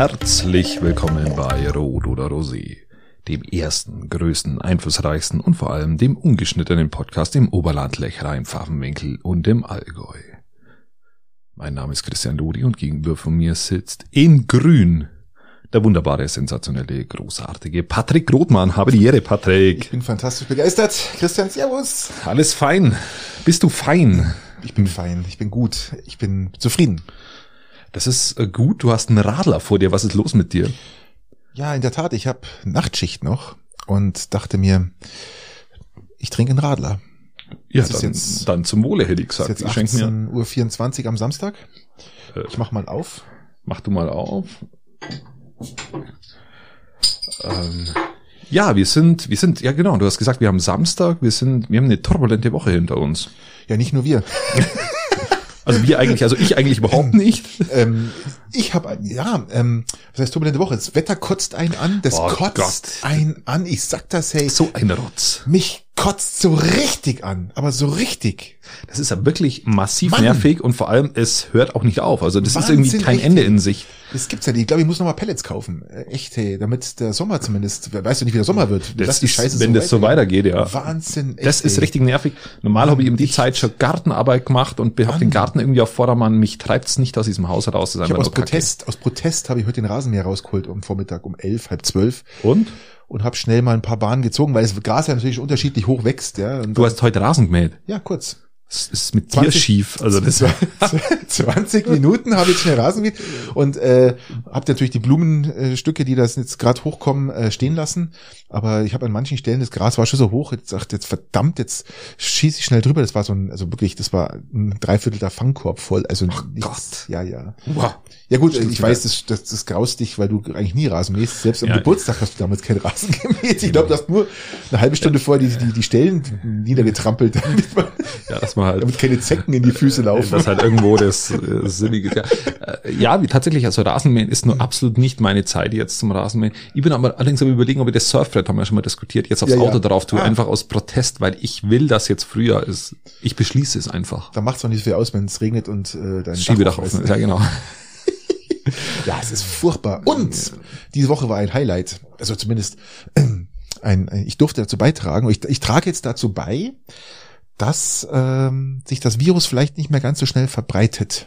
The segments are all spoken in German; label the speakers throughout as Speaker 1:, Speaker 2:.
Speaker 1: Herzlich willkommen bei Rot oder Rosé, dem ersten, größten, einflussreichsten und vor allem dem ungeschnittenen Podcast im Oberland, Lechra, im Pfaffenwinkel und im Allgäu. Mein Name ist Christian Lodi und gegenüber von mir sitzt in Grün der wunderbare, sensationelle, großartige Patrick Rothmann. Habe die Ehre, Patrick.
Speaker 2: Ich bin fantastisch begeistert. Christian, servus.
Speaker 1: Alles fein. Bist du fein?
Speaker 2: Ich bin fein. Ich bin gut. Ich bin zufrieden.
Speaker 1: Das ist äh, gut. Du hast einen Radler vor dir. Was ist los mit dir?
Speaker 2: Ja, in der Tat. Ich habe Nachtschicht noch und dachte mir, ich trinke einen Radler.
Speaker 1: Ja, dann, jetzt, dann zum Wohle hätte ich gesagt.
Speaker 2: Ist jetzt 18 Uhr 24 am Samstag. Äh, ich mach mal auf.
Speaker 1: Mach du mal auf. Ähm, ja, wir sind, wir sind, ja genau, du hast gesagt, wir haben Samstag, wir sind, wir haben eine turbulente Woche hinter uns.
Speaker 2: Ja, nicht nur wir.
Speaker 1: Also wir eigentlich, also ich eigentlich überhaupt nicht.
Speaker 2: Ähm, ich habe, ja, ähm, was heißt turbulente Woche? Das Wetter kotzt einen an, das oh kotzt Gott. einen an. Ich sag das, hey.
Speaker 1: So ein Rotz.
Speaker 2: Mich kotzt so richtig an, aber so richtig.
Speaker 1: Das ist ja wirklich massiv Mann. nervig und vor allem, es hört auch nicht auf. Also das Wahnsinn, ist irgendwie kein richtig. Ende in sich.
Speaker 2: Das gibt's ja nicht. Ich glaube, ich muss nochmal Pellets kaufen. Äh, echt, hey, damit der Sommer zumindest, weißt du nicht, wie der Sommer wird.
Speaker 1: Das Lass die Scheiße ist, wenn so das so weitergeht, ja.
Speaker 2: Wahnsinn.
Speaker 1: Echt, das ist ey. richtig nervig. Normal habe ich um die Zeit schon Gartenarbeit gemacht und habe den Garten irgendwie auf Vordermann. Mich treibt's nicht aus diesem Haus raus.
Speaker 2: Das ich aus Protest, aus Protest habe ich heute den Rasenmäher rausgeholt um Vormittag um elf, halb zwölf.
Speaker 1: Und?
Speaker 2: Und habe schnell mal ein paar Bahnen gezogen, weil das Gras ja natürlich unterschiedlich hoch wächst. Ja.
Speaker 1: Und du hast heute Rasen gemäht?
Speaker 2: Ja, kurz.
Speaker 1: Das ist mit 20, dir schief. Also das
Speaker 2: 20 Minuten habe ich schnell Rasen gemäht und äh, habe natürlich die Blumenstücke, die das jetzt gerade hochkommen, äh, stehen lassen. Aber ich habe an manchen Stellen das Gras war schon so hoch. Jetzt dachte jetzt verdammt, jetzt schieße ich schnell drüber. Das war so ein, also wirklich, das war ein Dreiviertel der Fangkorb voll. Also
Speaker 1: oh nichts,
Speaker 2: Gott. ja, ja. Wow. Ja gut, Stimmt ich weiß, das, das, das graust dich, weil du eigentlich nie Rasen mähst. Selbst am ja, Geburtstag hast du damals keinen Rasen gemäht. Ich glaube, du hast nur eine halbe Stunde vorher die, die, die Stellen niedergetrampelt, damit, man, ja, dass man halt, damit keine Zecken in die Füße laufen.
Speaker 1: Das halt irgendwo das, das Sinnige Ja, äh, ja wie tatsächlich, also Rasenmähen ist nur absolut nicht meine Zeit jetzt zum Rasenmähen. Ich bin aber allerdings am überlegen, ob ich das Surfbrett, haben wir schon mal diskutiert, jetzt aufs ja, Auto ja. drauf tue, ah. einfach aus Protest, weil ich will, dass jetzt früher ist. Ich beschließe es einfach.
Speaker 2: Da macht es auch nicht so viel aus, wenn es regnet und äh, dein
Speaker 1: Schiebedach offen ist. Ja, genau.
Speaker 2: ja, es ist furchtbar. Und diese Woche war ein Highlight. Also zumindest ein, ein ich durfte dazu beitragen. Ich, ich trage jetzt dazu bei, dass ähm, sich das Virus vielleicht nicht mehr ganz so schnell verbreitet.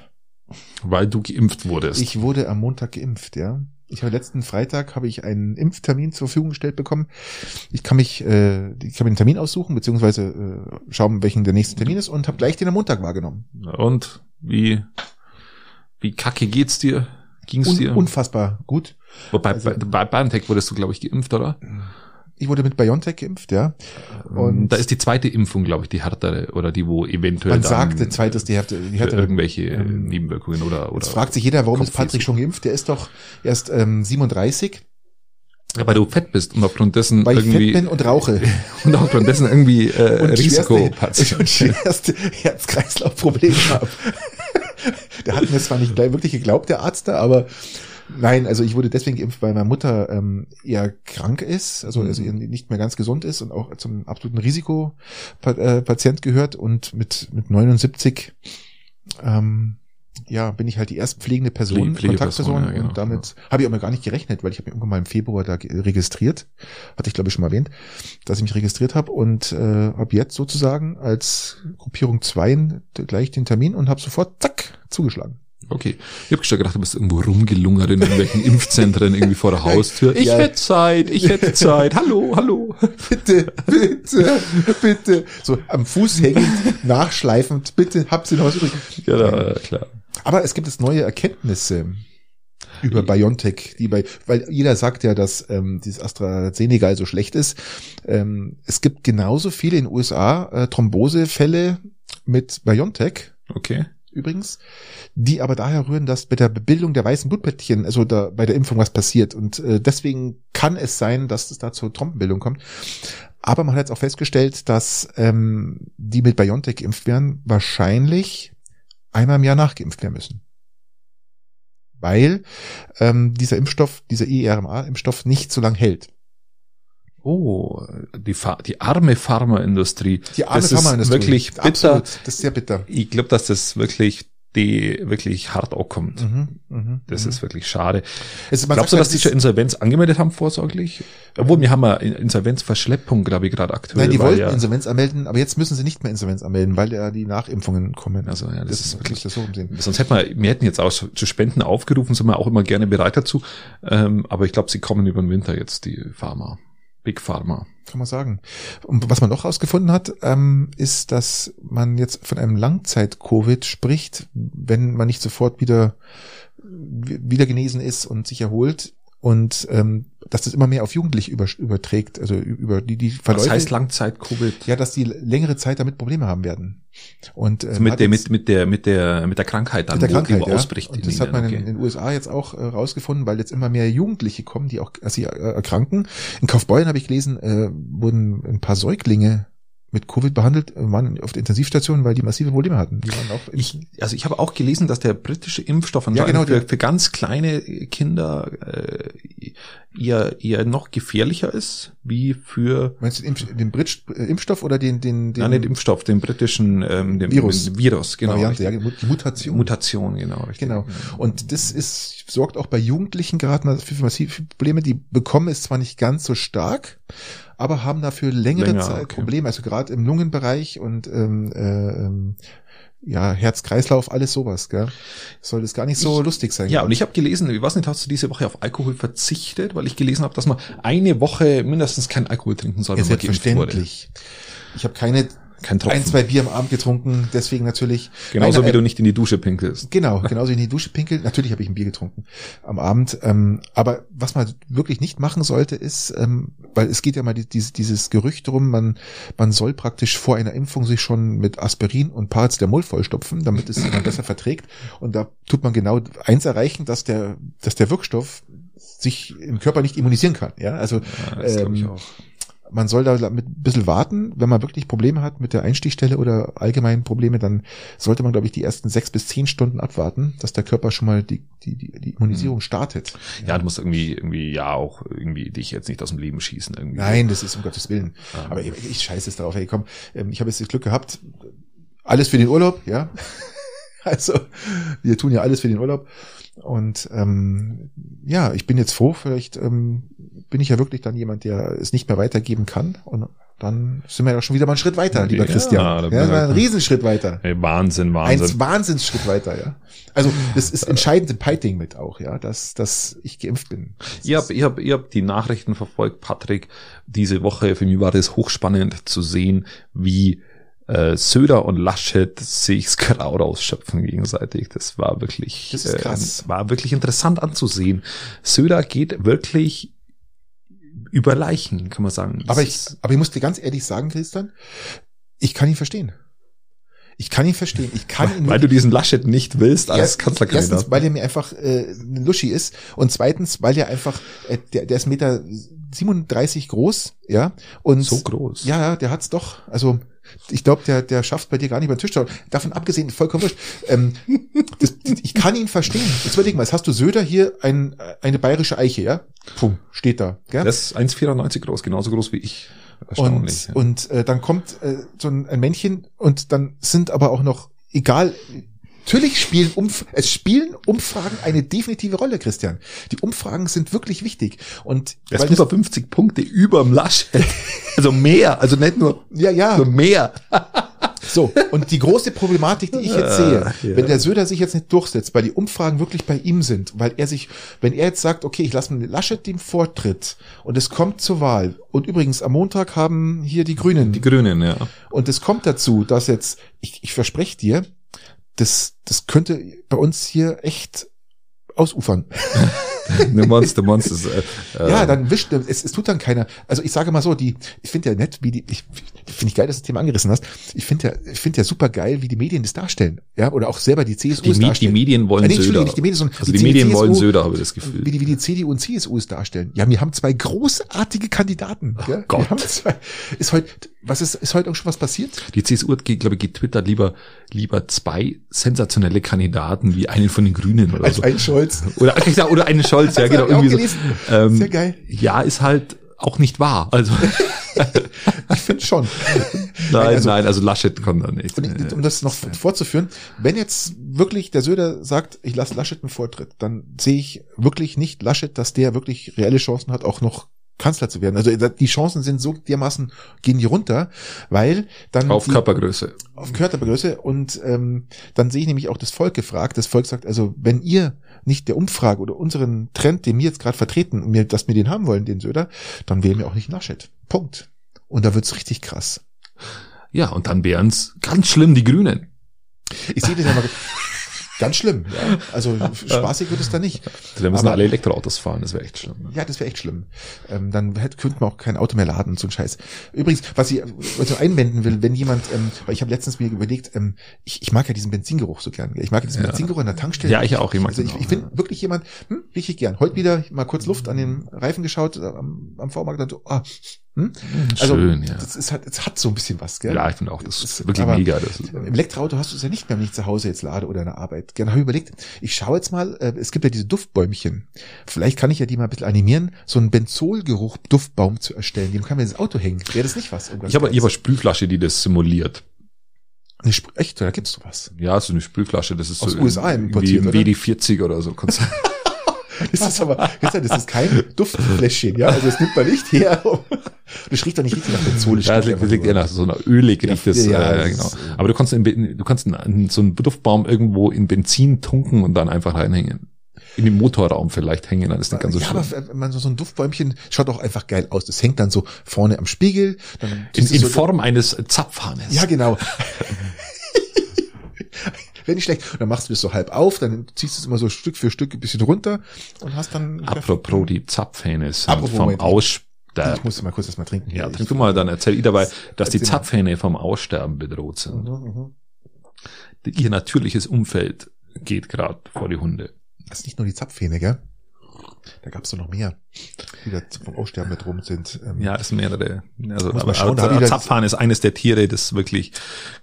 Speaker 1: Weil du geimpft wurdest.
Speaker 2: Ich wurde am Montag geimpft, ja. Ich habe letzten Freitag habe ich einen Impftermin zur Verfügung gestellt bekommen. Ich kann mich, äh, ich kann mir einen Termin aussuchen beziehungsweise äh, schauen, welchen der nächste Termin ist und habe gleich den am Montag wahrgenommen.
Speaker 1: Und wie wie kacke geht's dir? Ging's Un dir?
Speaker 2: Unfassbar gut.
Speaker 1: Wobei also, bei, bei BioNTech wurdest du, glaube ich, geimpft, oder?
Speaker 2: Ich wurde mit BioNTech geimpft, ja.
Speaker 1: Ähm, Und da ist die zweite Impfung, glaube ich, die härtere oder die, wo eventuell.
Speaker 2: Man sagt, die zweite ist die härtere. Die härtere
Speaker 1: irgendwelche ähm, Nebenwirkungen oder, oder.
Speaker 2: Jetzt fragt sich jeder, warum ist Patrick schon geimpft? Der ist doch erst ähm, 37.
Speaker 1: Ja, weil du fett bist und aufgrund dessen
Speaker 2: weil
Speaker 1: irgendwie.
Speaker 2: ich fett bin und rauche.
Speaker 1: Und aufgrund dessen irgendwie äh, und Risikopatient.
Speaker 2: Und schwerste Herz-Kreislauf-Probleme habe. der hat mir zwar nicht wirklich geglaubt, der Arzt da, aber Nein, also ich wurde deswegen geimpft, weil meine Mutter ähm, eher krank ist, also, also mhm. nicht mehr ganz gesund ist und auch zum absoluten Risikopatient gehört und mit, mit 79 ähm, ja, bin ich halt die erst pflegende Person, Pflege Kontaktperson ja, genau. und damit ja. habe ich auch mal gar nicht gerechnet, weil ich habe mich irgendwann mal im Februar da registriert, hatte ich glaube ich schon mal erwähnt, dass ich mich registriert habe und äh, habe jetzt sozusagen als Gruppierung 2 gleich den Termin und habe sofort zack zugeschlagen.
Speaker 1: Okay. Ich habe schon gedacht, du bist irgendwo rumgelungert in irgendwelchen Impfzentren irgendwie vor der Haustür. Ich ja. hätte Zeit, ich hätte Zeit. Hallo, hallo.
Speaker 2: Bitte, bitte, bitte. So am Fuß hängend, nachschleifend. Bitte, habt ihr noch was übrig?
Speaker 1: Ja, ja, klar.
Speaker 2: Aber es gibt jetzt neue Erkenntnisse über BioNTech, die bei, weil jeder sagt ja, dass ähm, dieses AstraZeneca so schlecht ist. Ähm, es gibt genauso viele in den USA äh, Thrombosefälle mit BioNTech.
Speaker 1: Okay
Speaker 2: übrigens, die aber daher rühren, dass bei der Bebildung der weißen Blutplättchen, also da, bei der Impfung was passiert. Und äh, deswegen kann es sein, dass es da zur Trompenbildung kommt. Aber man hat jetzt auch festgestellt, dass ähm, die mit BioNTech geimpft werden, wahrscheinlich einmal im Jahr nachgeimpft werden müssen. Weil ähm, dieser Impfstoff, dieser IRMA-Impfstoff nicht so lang hält.
Speaker 1: Oh, die, die arme Pharmaindustrie.
Speaker 2: Die arme
Speaker 1: das
Speaker 2: Pharmaindustrie.
Speaker 1: Ist wirklich bitter.
Speaker 2: Absolut, das ist sehr bitter.
Speaker 1: Ich glaube, dass das wirklich die wirklich hart ankommt.
Speaker 2: Mhm, mhm,
Speaker 1: Das
Speaker 2: mhm.
Speaker 1: ist wirklich schade.
Speaker 2: Man
Speaker 1: Glaubst du, dass die schon Insolvenz angemeldet haben vorsorglich? Obwohl, wir haben ja Insolvenzverschleppung, glaube ich, gerade aktuell.
Speaker 2: Nein, die wollten
Speaker 1: ja,
Speaker 2: Insolvenz anmelden, aber jetzt müssen sie nicht mehr Insolvenz anmelden, weil ja die Nachimpfungen kommen.
Speaker 1: Also, ja, das ist wirklich-
Speaker 2: das so umsehen.
Speaker 1: Sonst hätten wir, wir hätten jetzt auch zu Spenden aufgerufen, sind wir auch immer gerne bereit dazu. Ähm, aber ich glaube, sie kommen über den Winter jetzt, die Pharma. Big Pharma.
Speaker 2: Kann man sagen. Und was man noch herausgefunden hat, ähm, ist, dass man jetzt von einem Langzeit-Covid spricht, wenn man nicht sofort wieder wieder genesen ist und sich erholt und ähm, dass das immer mehr auf Jugendliche über, überträgt, also über die die Verläufe.
Speaker 1: heißt Langzeit-Covid?
Speaker 2: ja, dass die längere Zeit damit Probleme haben werden. Und ähm,
Speaker 1: Also mit der,
Speaker 2: jetzt-
Speaker 1: mit, mit der, mit der, mit der Krankheit dann,
Speaker 2: mit der Krankheit, ja.
Speaker 1: ausbricht.
Speaker 2: Und das hat man in,
Speaker 1: okay.
Speaker 2: in den USA jetzt auch äh, rausgefunden, weil jetzt immer mehr Jugendliche kommen, die auch also sie, äh, erkranken. In Kaufbeuren habe ich gelesen, äh, wurden ein paar Säuglinge mit Covid behandelt, waren auf der Intensivstation, weil die massive Probleme hatten. Die waren auch
Speaker 1: Ich, also ich habe auch gelesen, dass der britische Impfstoff
Speaker 2: Ja, genau,
Speaker 1: für, für ganz kleine Kinder äh, eher, eher noch gefährlicher ist, wie für
Speaker 2: meinst du den, Impf, den Brit Impfstoff oder den den, den
Speaker 1: Nein, nicht Impfstoff, den britischen ähm, den,
Speaker 2: Virus.
Speaker 1: den Virus, genau.
Speaker 2: Variante, ja, die Mutation.
Speaker 1: Mutation, genau. Richtig.
Speaker 2: Genau. Und das ist, sorgt auch bei Jugendlichen gerade mal für massive Probleme. Die bekommen es zwar nicht ganz so stark, aber haben dafür längere
Speaker 1: Länger,
Speaker 2: Zeit
Speaker 1: okay.
Speaker 2: Probleme. Also gerade im Lungenbereich und ähm, äh, ähm, ja, Herz-Kreislauf, alles sowas, gell? Soll das gar nicht so
Speaker 1: Ich-
Speaker 2: lustig sein.
Speaker 1: Ja, und ich habe gelesen, ich weiß nicht, hast du diese Woche auf Alkohol verzichtet, weil ich gelesen habe, dass man eine Woche mindestens kein Alkohol trinken soll,
Speaker 2: ja,
Speaker 1: wenn man geimpft wurde.
Speaker 2: selbstverständlich. Ich habe keine
Speaker 1: Kein Tropfen.
Speaker 2: ein, zwei Bier am Abend getrunken, deswegen natürlich.
Speaker 1: Genauso
Speaker 2: Nein,
Speaker 1: wie
Speaker 2: äh,
Speaker 1: du nicht in die Dusche pinkelst.
Speaker 2: Genau, genauso in die Dusche pinkeln. Natürlich habe ich ein Bier getrunken am Abend. Ähm, aber was man wirklich nicht machen sollte, ist, ähm, weil es geht ja mal die, dieses, dieses Gerücht drum, man, man soll praktisch vor einer Impfung sich schon mit Aspirin und Paracetamol vollstopfen, damit es man besser verträgt. Und da tut man genau eins erreichen, dass der, dass der Wirkstoff sich im Körper nicht immunisieren kann. Ja, also
Speaker 1: Ja, das glaube ich
Speaker 2: ähm,
Speaker 1: auch.
Speaker 2: Man soll da mit ein bisschen warten. Wenn man wirklich Probleme hat mit der Einstichstelle oder allgemein Probleme, dann sollte man, glaube ich, die ersten sechs bis zehn Stunden abwarten, dass der Körper schon mal die, die, die, die Immunisierung startet.
Speaker 1: Ja, du musst irgendwie, irgendwie, ja, auch irgendwie dich jetzt nicht aus dem Leben schießen. Irgendwie.
Speaker 2: Nein, das ist um Gottes Willen.
Speaker 1: Ja.
Speaker 2: Aber ich, ich scheiße es darauf. Hey, komm, ähm, ich habe jetzt das Glück gehabt. Alles für den Urlaub, ja. Also, wir tun ja alles für den Urlaub. Und ähm, ja, ich bin jetzt froh, vielleicht ähm, bin ich ja wirklich dann jemand, der es nicht mehr weitergeben kann. Und dann sind wir ja schon wieder mal einen Schritt weiter, lieber
Speaker 1: Ja,
Speaker 2: Christian. Ja, war ein Riesenschritt weiter.
Speaker 1: Hey, Wahnsinn,
Speaker 2: Ein
Speaker 1: Wahnsinn.
Speaker 2: Wahnsinnsschritt weiter, ja. Also das ist entscheidend im Piting mit auch, ja, dass, dass ich geimpft bin. Das
Speaker 1: Ich habe ich hab, ich hab die Nachrichten verfolgt, Patrick. Diese Woche, für mich war das hochspannend zu sehen, wie äh, Söder und Laschet sich's Kraut ausschöpfen gegenseitig. Das war wirklich,
Speaker 2: Das.
Speaker 1: Äh, war wirklich interessant anzusehen. Söder geht wirklich über Leichen, kann man sagen.
Speaker 2: Aber ich, aber ich muss dir ganz ehrlich sagen, Christian, ich kann ihn verstehen. Ich kann ihn verstehen. Ich kann ihn
Speaker 1: weil du diesen Laschet nicht willst als
Speaker 2: Erst-
Speaker 1: Kanzlerkandidat.
Speaker 2: Erstens, weil er mir einfach äh, ein Luschi ist und zweitens, weil er einfach, äh, der, der ist Meter 37 groß, ja, und
Speaker 1: so groß.
Speaker 2: ja, ja, der hat's doch. Also ich glaube, der, der schafft bei dir gar nicht beim Tisch. Davon abgesehen, vollkommen wurscht. Ähm, das, ich kann ihn verstehen. Jetzt überleg mal, jetzt hast du Söder hier ein, eine bayerische Eiche, ja? Puh, steht da. Gell?
Speaker 1: Das ist 1,94 groß, genauso groß wie ich. Erstaunlich.
Speaker 2: Und, und äh, dann kommt äh, so ein, ein Männchen und dann sind aber auch noch, egal, natürlich spielen Umf es spielen Umfragen eine definitive Rolle, Christian. Die Umfragen sind wirklich wichtig. Und
Speaker 1: Er
Speaker 2: weil
Speaker 1: ist über 50 Punkte überm Laschet. Also mehr, also nicht nur,
Speaker 2: ja, ja,
Speaker 1: nur mehr.
Speaker 2: so. Und die große Problematik, die ich jetzt sehe,
Speaker 1: ja.
Speaker 2: wenn der Söder sich jetzt nicht durchsetzt, weil die Umfragen wirklich bei ihm sind, weil er sich, wenn er jetzt sagt, okay, ich lasse Laschet den Vortritt und es kommt zur Wahl und übrigens am Montag haben hier die Grünen
Speaker 1: Die Grünen, ja.
Speaker 2: Und es kommt dazu, dass jetzt, ich, ich verspreche dir, das, das könnte bei uns hier echt ausufern.
Speaker 1: Der Monster, Monster. Äh,
Speaker 2: ja, dann wischt, es, es tut dann keiner. Also ich sage mal so, die, ich finde ja nett, wie die, ich finde ich geil, dass du das Thema angerissen hast. Ich finde ja, ich finde ja super geil, wie die Medien das darstellen. Ja, oder auch selber die CSU
Speaker 1: die,
Speaker 2: es
Speaker 1: Me die
Speaker 2: darstellen.
Speaker 1: Medien wollen
Speaker 2: Äh, nee,
Speaker 1: Söder.
Speaker 2: nicht die Medien, sondern
Speaker 1: also
Speaker 2: die
Speaker 1: die, Medien
Speaker 2: CSU,
Speaker 1: wollen Söder, habe ich das Gefühl.
Speaker 2: Wie die, wie die CDU und CSU es darstellen. Ja, wir haben zwei großartige Kandidaten. gell?
Speaker 1: Oh Gott.
Speaker 2: Wir haben zwei, ist heute, was ist, ist heute auch schon was passiert?
Speaker 1: Die CSU hat, glaube ich, getwittert lieber, lieber zwei sensationelle Kandidaten wie einen von den Grünen oder
Speaker 2: Als
Speaker 1: so.
Speaker 2: ein Scholz.
Speaker 1: Oder, oder einen Scholz, ja,
Speaker 2: Das
Speaker 1: genau. Irgendwie so. Ähm,
Speaker 2: Sehr geil.
Speaker 1: Ja, ist halt auch nicht wahr. Also,
Speaker 2: Ich finde schon.
Speaker 1: Nein,
Speaker 2: also-
Speaker 1: nein, also Laschet kommt da nicht.
Speaker 2: Um das noch fortzuführen, wenn jetzt wirklich der Söder sagt, ich lasse Laschet einen Vortritt, dann sehe ich wirklich nicht Laschet, dass der wirklich reelle Chancen hat, auch noch Kanzler zu werden. Also die Chancen sind so dermaßen, gehen die runter, weil dann
Speaker 1: Auf
Speaker 2: die,
Speaker 1: Körpergröße.
Speaker 2: auf Körpergröße und ähm, dann sehe ich nämlich auch das Volk gefragt. Das Volk sagt also, wenn ihr nicht der Umfrage oder unseren Trend, den wir jetzt gerade vertreten, und mir, dass wir den haben wollen, den Söder, dann wählen wir auch nicht Laschet. Punkt. Und da wird's richtig krass.
Speaker 1: Ja, und dann wären's ganz schlimm die Grünen.
Speaker 2: Ich sehe das ja mal ganz schlimm. Ja? Also spaßig wird es da nicht.
Speaker 1: Da müssen
Speaker 2: Aber-
Speaker 1: alle Elektroautos fahren, das wäre echt schlimm.
Speaker 2: Ja, das wäre echt schlimm. Ähm, dann hätte, könnte man auch kein Auto mehr laden und so ein Scheiß. Übrigens, was ich also einwenden will, wenn jemand, ähm, weil ich habe letztens mir überlegt, ähm, ich, ich mag ja diesen Benzingeruch so gern. Ich mag ja diesen
Speaker 1: Ja.
Speaker 2: Benzingeruch an der Tankstelle.
Speaker 1: Ja, ich auch, ich mag
Speaker 2: also ich, ich finde
Speaker 1: ja.
Speaker 2: wirklich jemand, hm, richtig gern. Heute wieder mal kurz Luft an den Reifen geschaut am, am V-Markt und so, ah, hm? Also,
Speaker 1: Schön, ja.
Speaker 2: Das ist halt, es hat so ein bisschen was, gell?
Speaker 1: Ja, ich finde auch, das ist wirklich mega. Das ist,
Speaker 2: Im Elektroauto hast du es ja nicht mehr, wenn ich zu Hause jetzt lade oder in der Arbeit. Gerne habe ich überlegt, ich schaue jetzt mal, äh, es gibt ja diese Duftbäumchen. Vielleicht kann ich ja die mal ein bisschen animieren, so einen Benzolgeruch-Duftbaum zu erstellen. Den kann man ins Auto hängen. Wäre das nicht was?
Speaker 1: Ich habe eine? Sprühflasche, die das simuliert.
Speaker 2: Eine Sp- Echt, da gibt's sowas.
Speaker 1: Ja, so eine Sprühflasche, das ist
Speaker 2: Aus
Speaker 1: so
Speaker 2: USA importiert,
Speaker 1: im
Speaker 2: oder?
Speaker 1: WD40 oder so.
Speaker 2: Das ist aber, das ist kein Duftfläschchen, ja? Also das nimmt man nicht her. Das riecht doch nicht richtig nach Benzol.
Speaker 1: ja, das liegt, liegt eher nach so einer ölig
Speaker 2: Ja,
Speaker 1: riecht das,
Speaker 2: ja,
Speaker 1: äh,
Speaker 2: das
Speaker 1: genau.
Speaker 2: ist, äh,
Speaker 1: Aber du kannst, in, du kannst einen, so einen Duftbaum irgendwo in Benzin tunken und dann einfach reinhängen. In den Motorraum vielleicht hängen, dann ist nicht ganz so
Speaker 2: ja,
Speaker 1: schlimm.
Speaker 2: aber wenn man so ein Duftbäumchen schaut auch einfach geil aus. Das hängt dann so vorne am Spiegel.
Speaker 1: In, in
Speaker 2: so-
Speaker 1: Form eines Zapfhahnes.
Speaker 2: Ja, genau. Wäre nicht schlecht. Und dann machst du das so halb auf, dann ziehst du es immer so Stück für Stück ein bisschen runter und hast dann.
Speaker 1: Apropos die Zapfhähne vom
Speaker 2: Moment.
Speaker 1: Aussterben.
Speaker 2: Ich muss mal kurz das mal trinken.
Speaker 1: Ja, trink du mal, dann erzähl ich dabei, dass die. Zapfhähne vom Aussterben bedroht sind.
Speaker 2: Mhm, mhm.
Speaker 1: Ihr natürliches Umfeld geht gerade vor die Hunde.
Speaker 2: Das ist nicht nur die Zapfhähne, gell? Da gab's doch noch mehr, die da vom Aussterben bedroht sind. Ähm,
Speaker 1: Ja, das sind mehrere. Also, aber,
Speaker 2: schauen,
Speaker 1: aber
Speaker 2: ich
Speaker 1: Zapfhahn ist eines der Tiere, das wirklich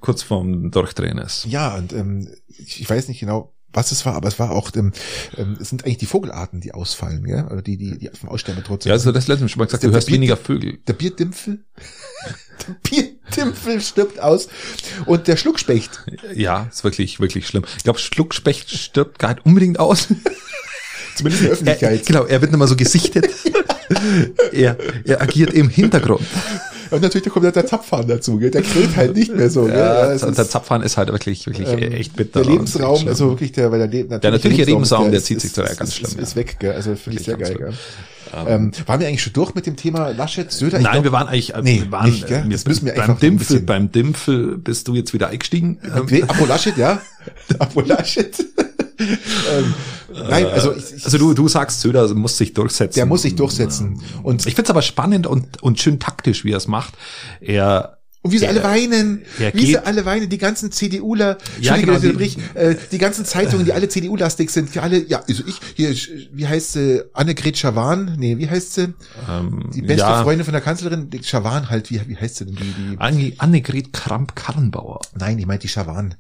Speaker 1: kurz vorm Durchdrehen ist.
Speaker 2: Ja, und ähm, ich, ich weiß nicht genau, was es war, aber es war auch, ähm, ähm, es sind eigentlich die Vogelarten, die ausfallen, gell? Oder die, die, die vom Aussterben bedroht sind.
Speaker 1: Ja, also das letzte Mal schon mal gesagt,
Speaker 2: Der
Speaker 1: du hörst
Speaker 2: Bier-
Speaker 1: weniger Vögel.
Speaker 2: Der Bierdimpfel. der Bierdimpfel stirbt aus. Und der Schluckspecht.
Speaker 1: Ja, ist wirklich, wirklich schlimm. Ich glaube, Schluckspecht stirbt gar nicht unbedingt aus.
Speaker 2: Zumindest in der
Speaker 1: Er,
Speaker 2: Öffentlichkeit.
Speaker 1: genau, er wird nicht mal so gesichtet. er, er agiert im Hintergrund.
Speaker 2: Und natürlich da kommt dann der Zapfhahn dazu, gell? Der kräht halt nicht mehr so, gell?
Speaker 1: Ja,
Speaker 2: es
Speaker 1: der
Speaker 2: ist,
Speaker 1: Zapfhahn ist halt wirklich, wirklich
Speaker 2: ähm,
Speaker 1: echt bitter.
Speaker 2: Der Lebensraum, also wirklich der, weil der, Le
Speaker 1: Der natürliche Lebensraum, der
Speaker 2: ist-
Speaker 1: zieht sich
Speaker 2: ist- ist-
Speaker 1: ganz
Speaker 2: ist-
Speaker 1: schlimm,
Speaker 2: Ist
Speaker 1: ja.
Speaker 2: weg, gell? Also finde ich sehr geil, gell? Ähm, waren wir eigentlich schon durch mit dem Thema Laschet, Söder? Ich
Speaker 1: Nein,
Speaker 2: glaub,
Speaker 1: wir waren eigentlich, äh,
Speaker 2: Nee,
Speaker 1: wir waren,
Speaker 2: nicht, gell?
Speaker 1: äh,
Speaker 2: Das müssen wir
Speaker 1: beim Dimpfel, beim Dimpfel bist du jetzt wieder eingestiegen. Ähm,
Speaker 2: Apo Laschet, ja. Apo Laschet. Ähm, nein, also ich, ich,
Speaker 1: also du, du sagst, Söder muss sich durchsetzen.
Speaker 2: der muss sich durchsetzen. Und,
Speaker 1: Ich find's aber spannend und, und schön taktisch, wie er es macht. Er,
Speaker 2: und wie sie alle weinen, wie sie alle weinen, die ganzen CDUler,
Speaker 1: Ja, genau, die-
Speaker 2: unterbrich, äh, die ganzen Zeitungen, die alle CDU-lastig sind, die alle, ja, also ich, hier, wie heißt sie, Annegret Schawan, nee, wie heißt sie?
Speaker 1: ähm,
Speaker 2: Die beste
Speaker 1: ja,
Speaker 2: Freundin von der Kanzlerin, die Schawan halt, wie, wie heißt sie denn, die, die,
Speaker 1: Anne- Annegret Kramp-Karrenbauer,
Speaker 2: nein, ich meinte die Schawan.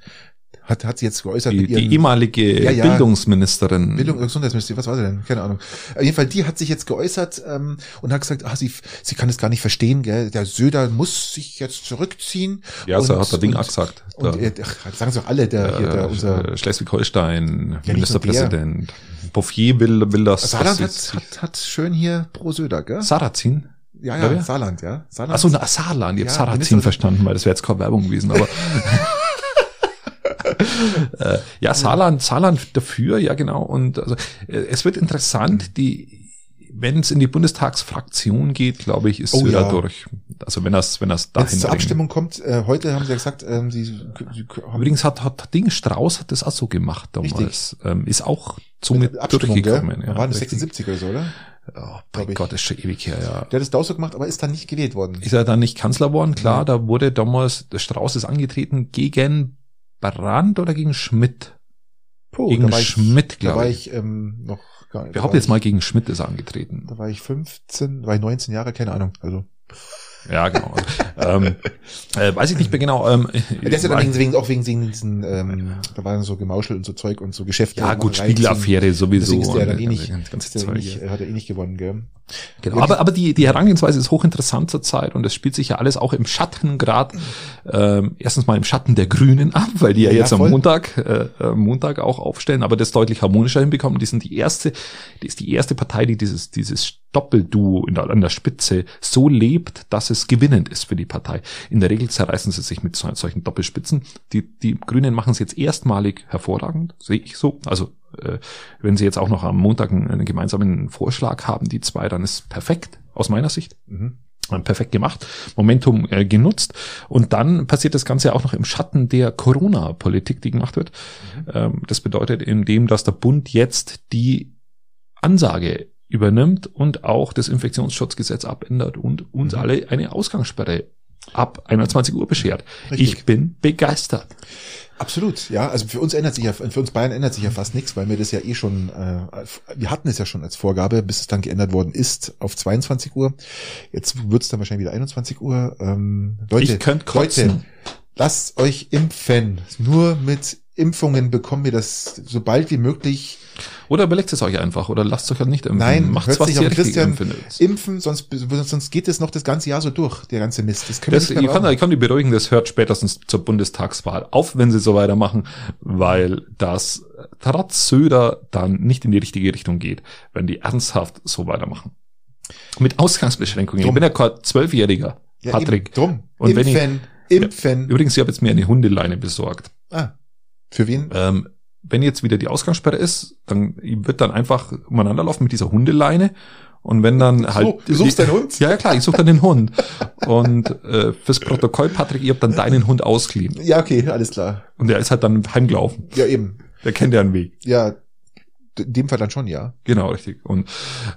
Speaker 2: Hat, hat sie jetzt geäußert
Speaker 1: die,
Speaker 2: ihren,
Speaker 1: die ehemalige
Speaker 2: Ja, ja.
Speaker 1: Bildungsministerin.
Speaker 2: Bildung Gesundheitsministerin, was war sie denn? Keine Ahnung. Auf jeden Fall, die hat sich jetzt geäußert ähm, und hat gesagt, ah, sie, sie kann es gar nicht verstehen, gell? Der Söder muss sich jetzt zurückziehen.
Speaker 1: ja, so
Speaker 2: und,
Speaker 1: hat der Ding
Speaker 2: und,
Speaker 1: auch gesagt.
Speaker 2: Und
Speaker 1: Der-
Speaker 2: er, ach, sagen sie doch alle, der, hier, der, unser
Speaker 1: äh, Schleswig-Holstein,
Speaker 2: Ja,
Speaker 1: Ministerpräsident. Bouffier will, will das.
Speaker 2: Saarland
Speaker 1: das
Speaker 2: hat, hat, hat schön hier pro Söder, gell?
Speaker 1: Sarrazin?
Speaker 2: Ja, ja,
Speaker 1: wer?
Speaker 2: Saarland, ja. Saarland.
Speaker 1: Achso, na, Saarland, ich hab
Speaker 2: Ja,
Speaker 1: Sarrazin verstanden, weil das wäre jetzt keine Werbung gewesen, aber äh, ja, Saarland, Saarland dafür, ja genau. Und also äh, es wird interessant, die wenn es in die Bundestagsfraktion geht, glaube ich, ist
Speaker 2: Oh,
Speaker 1: Söder
Speaker 2: ja.
Speaker 1: durch. Also wenn das, wenn das dahin
Speaker 2: es zur. Abstimmung kommt, äh, heute haben sie ja gesagt, ähm, sie, sie
Speaker 1: Übrigens hat, hat Ding Strauß hat das auch so gemacht damals. Ähm, ist auch somit durchgekommen.
Speaker 2: Ja, waren das
Speaker 1: richtig.
Speaker 2: 76 oder so, oder?
Speaker 1: Oh,
Speaker 2: ich.
Speaker 1: Gott, ist schon ewig her, ja.
Speaker 2: Der hat es da auch so gemacht, aber ist dann nicht gewählt worden.
Speaker 1: Ist er dann nicht Kanzler geworden? Klar, da wurde damals, der Strauß ist angetreten gegen Brandt oder gegen Schmidt?
Speaker 2: Puh,
Speaker 1: gegen
Speaker 2: da war ich,
Speaker 1: Schmidt,
Speaker 2: da war
Speaker 1: glaube ich.
Speaker 2: ähm, noch gar
Speaker 1: Wir behaupten jetzt mal, gegen Schmidt ist er angetreten.
Speaker 2: Da war ich 15, da war ich 19 Jahre, keine Ahnung. Also
Speaker 1: Ja, genau. ähm, äh, weiß ich nicht mehr genau. Ähm,
Speaker 2: Der ist ja dann wegen, auch wegen, wegen diesen, ähm, da waren so Gemauschel und so Zeug und so Geschäfte.
Speaker 1: ja, gut, Spiegelaffäre sowieso.
Speaker 2: Deswegen ist der dann eh
Speaker 1: und,
Speaker 2: nicht,
Speaker 1: äh,
Speaker 2: ist der nicht, hat er eh nicht gewonnen, gell?
Speaker 1: Genau,
Speaker 2: Ja,
Speaker 1: aber, aber die, die Herangehensweise ist hochinteressant zurzeit und es spielt sich ja alles auch im Schatten grad ähm, erstens mal im Schatten der Grünen ab, weil die ja,
Speaker 2: Ja,
Speaker 1: jetzt am
Speaker 2: voll.
Speaker 1: Montag, äh, äh, Montag auch aufstellen, aber das deutlich harmonischer hinbekommen. Die sind die erste, die ist die erste Partei, die dieses, dieses Doppelduo in der, an der Spitze so lebt, dass es gewinnend ist für die Partei. In der Regel zerreißen sie sich mit so, solchen Doppelspitzen. Die, die Grünen machen es jetzt erstmalig hervorragend, sehe ich so. Also äh, wenn sie jetzt auch noch am Montag einen, einen gemeinsamen Vorschlag haben, die zwei, dann ist perfekt aus meiner Sicht.
Speaker 2: Mhm.
Speaker 1: Äh, Perfekt gemacht, Momentum äh, genutzt und dann passiert das Ganze auch noch im Schatten der Corona-Politik, die gemacht wird. Ähm, das bedeutet in dem, dass der Bund jetzt die Ansage übernimmt und auch das Infektionsschutzgesetz abändert und uns
Speaker 2: Mhm.
Speaker 1: alle eine Ausgangssperre ab 21 Uhr beschert.
Speaker 2: Richtig.
Speaker 1: Ich bin begeistert.
Speaker 2: Absolut, ja. Also für uns ändert sich ja, für uns Bayern ändert sich ja fast nichts, weil wir das ja eh schon, äh, wir hatten es ja schon als Vorgabe, bis es dann geändert worden ist auf 22 Uhr. Jetzt wird es dann wahrscheinlich wieder 21 Uhr. Ähm, Leute,
Speaker 1: Ich könnt kotzen.
Speaker 2: Leute, lasst euch impfen. Nur mit Impfungen bekommen wir das so bald wie möglich.
Speaker 1: Oder überlegt es euch einfach oder lasst euch halt nicht impfen.
Speaker 2: Nein,
Speaker 1: Macht's,
Speaker 2: hört
Speaker 1: was
Speaker 2: sich
Speaker 1: ihr
Speaker 2: auf Christian
Speaker 1: empfindet.
Speaker 2: impfen, sonst, sonst geht es noch das ganze Jahr so durch, der ganze Mist. Das können
Speaker 1: Das,
Speaker 2: wir
Speaker 1: ich,
Speaker 2: nicht mehr
Speaker 1: kann, ich kann die beruhigen, das hört spätestens zur Bundestagswahl auf, wenn sie so weitermachen, weil das trotz Söder dann nicht in die richtige Richtung geht, wenn die ernsthaft so weitermachen. Mit Ausgangsbeschränkungen.
Speaker 2: Drum.
Speaker 1: Ich bin ja kein Zwölfjähriger,
Speaker 2: Ja,
Speaker 1: Patrick.
Speaker 2: Eben, drum.
Speaker 1: Und wenn ich-
Speaker 2: impfen, impfen.
Speaker 1: Übrigens, ich habe jetzt mir eine Hundeleine besorgt.
Speaker 2: Ah, für wen?
Speaker 1: Ähm, wenn jetzt wieder die Ausgangssperre ist, dann wird dann einfach umeinander laufen mit dieser Hundeleine. Und wenn dann halt.
Speaker 2: du suchst deinen Hund?
Speaker 1: Ja, ja klar, ich suche dann den Hund. Und äh, fürs Protokoll, Patrick, ihr habt dann deinen Hund ausgeliehen.
Speaker 2: Ja, okay, alles klar.
Speaker 1: Und der ist halt dann heimgelaufen.
Speaker 2: Ja, eben.
Speaker 1: Der kennt ja einen Weg.
Speaker 2: Ja, in dem Fall dann schon, ja.
Speaker 1: Genau, richtig. Und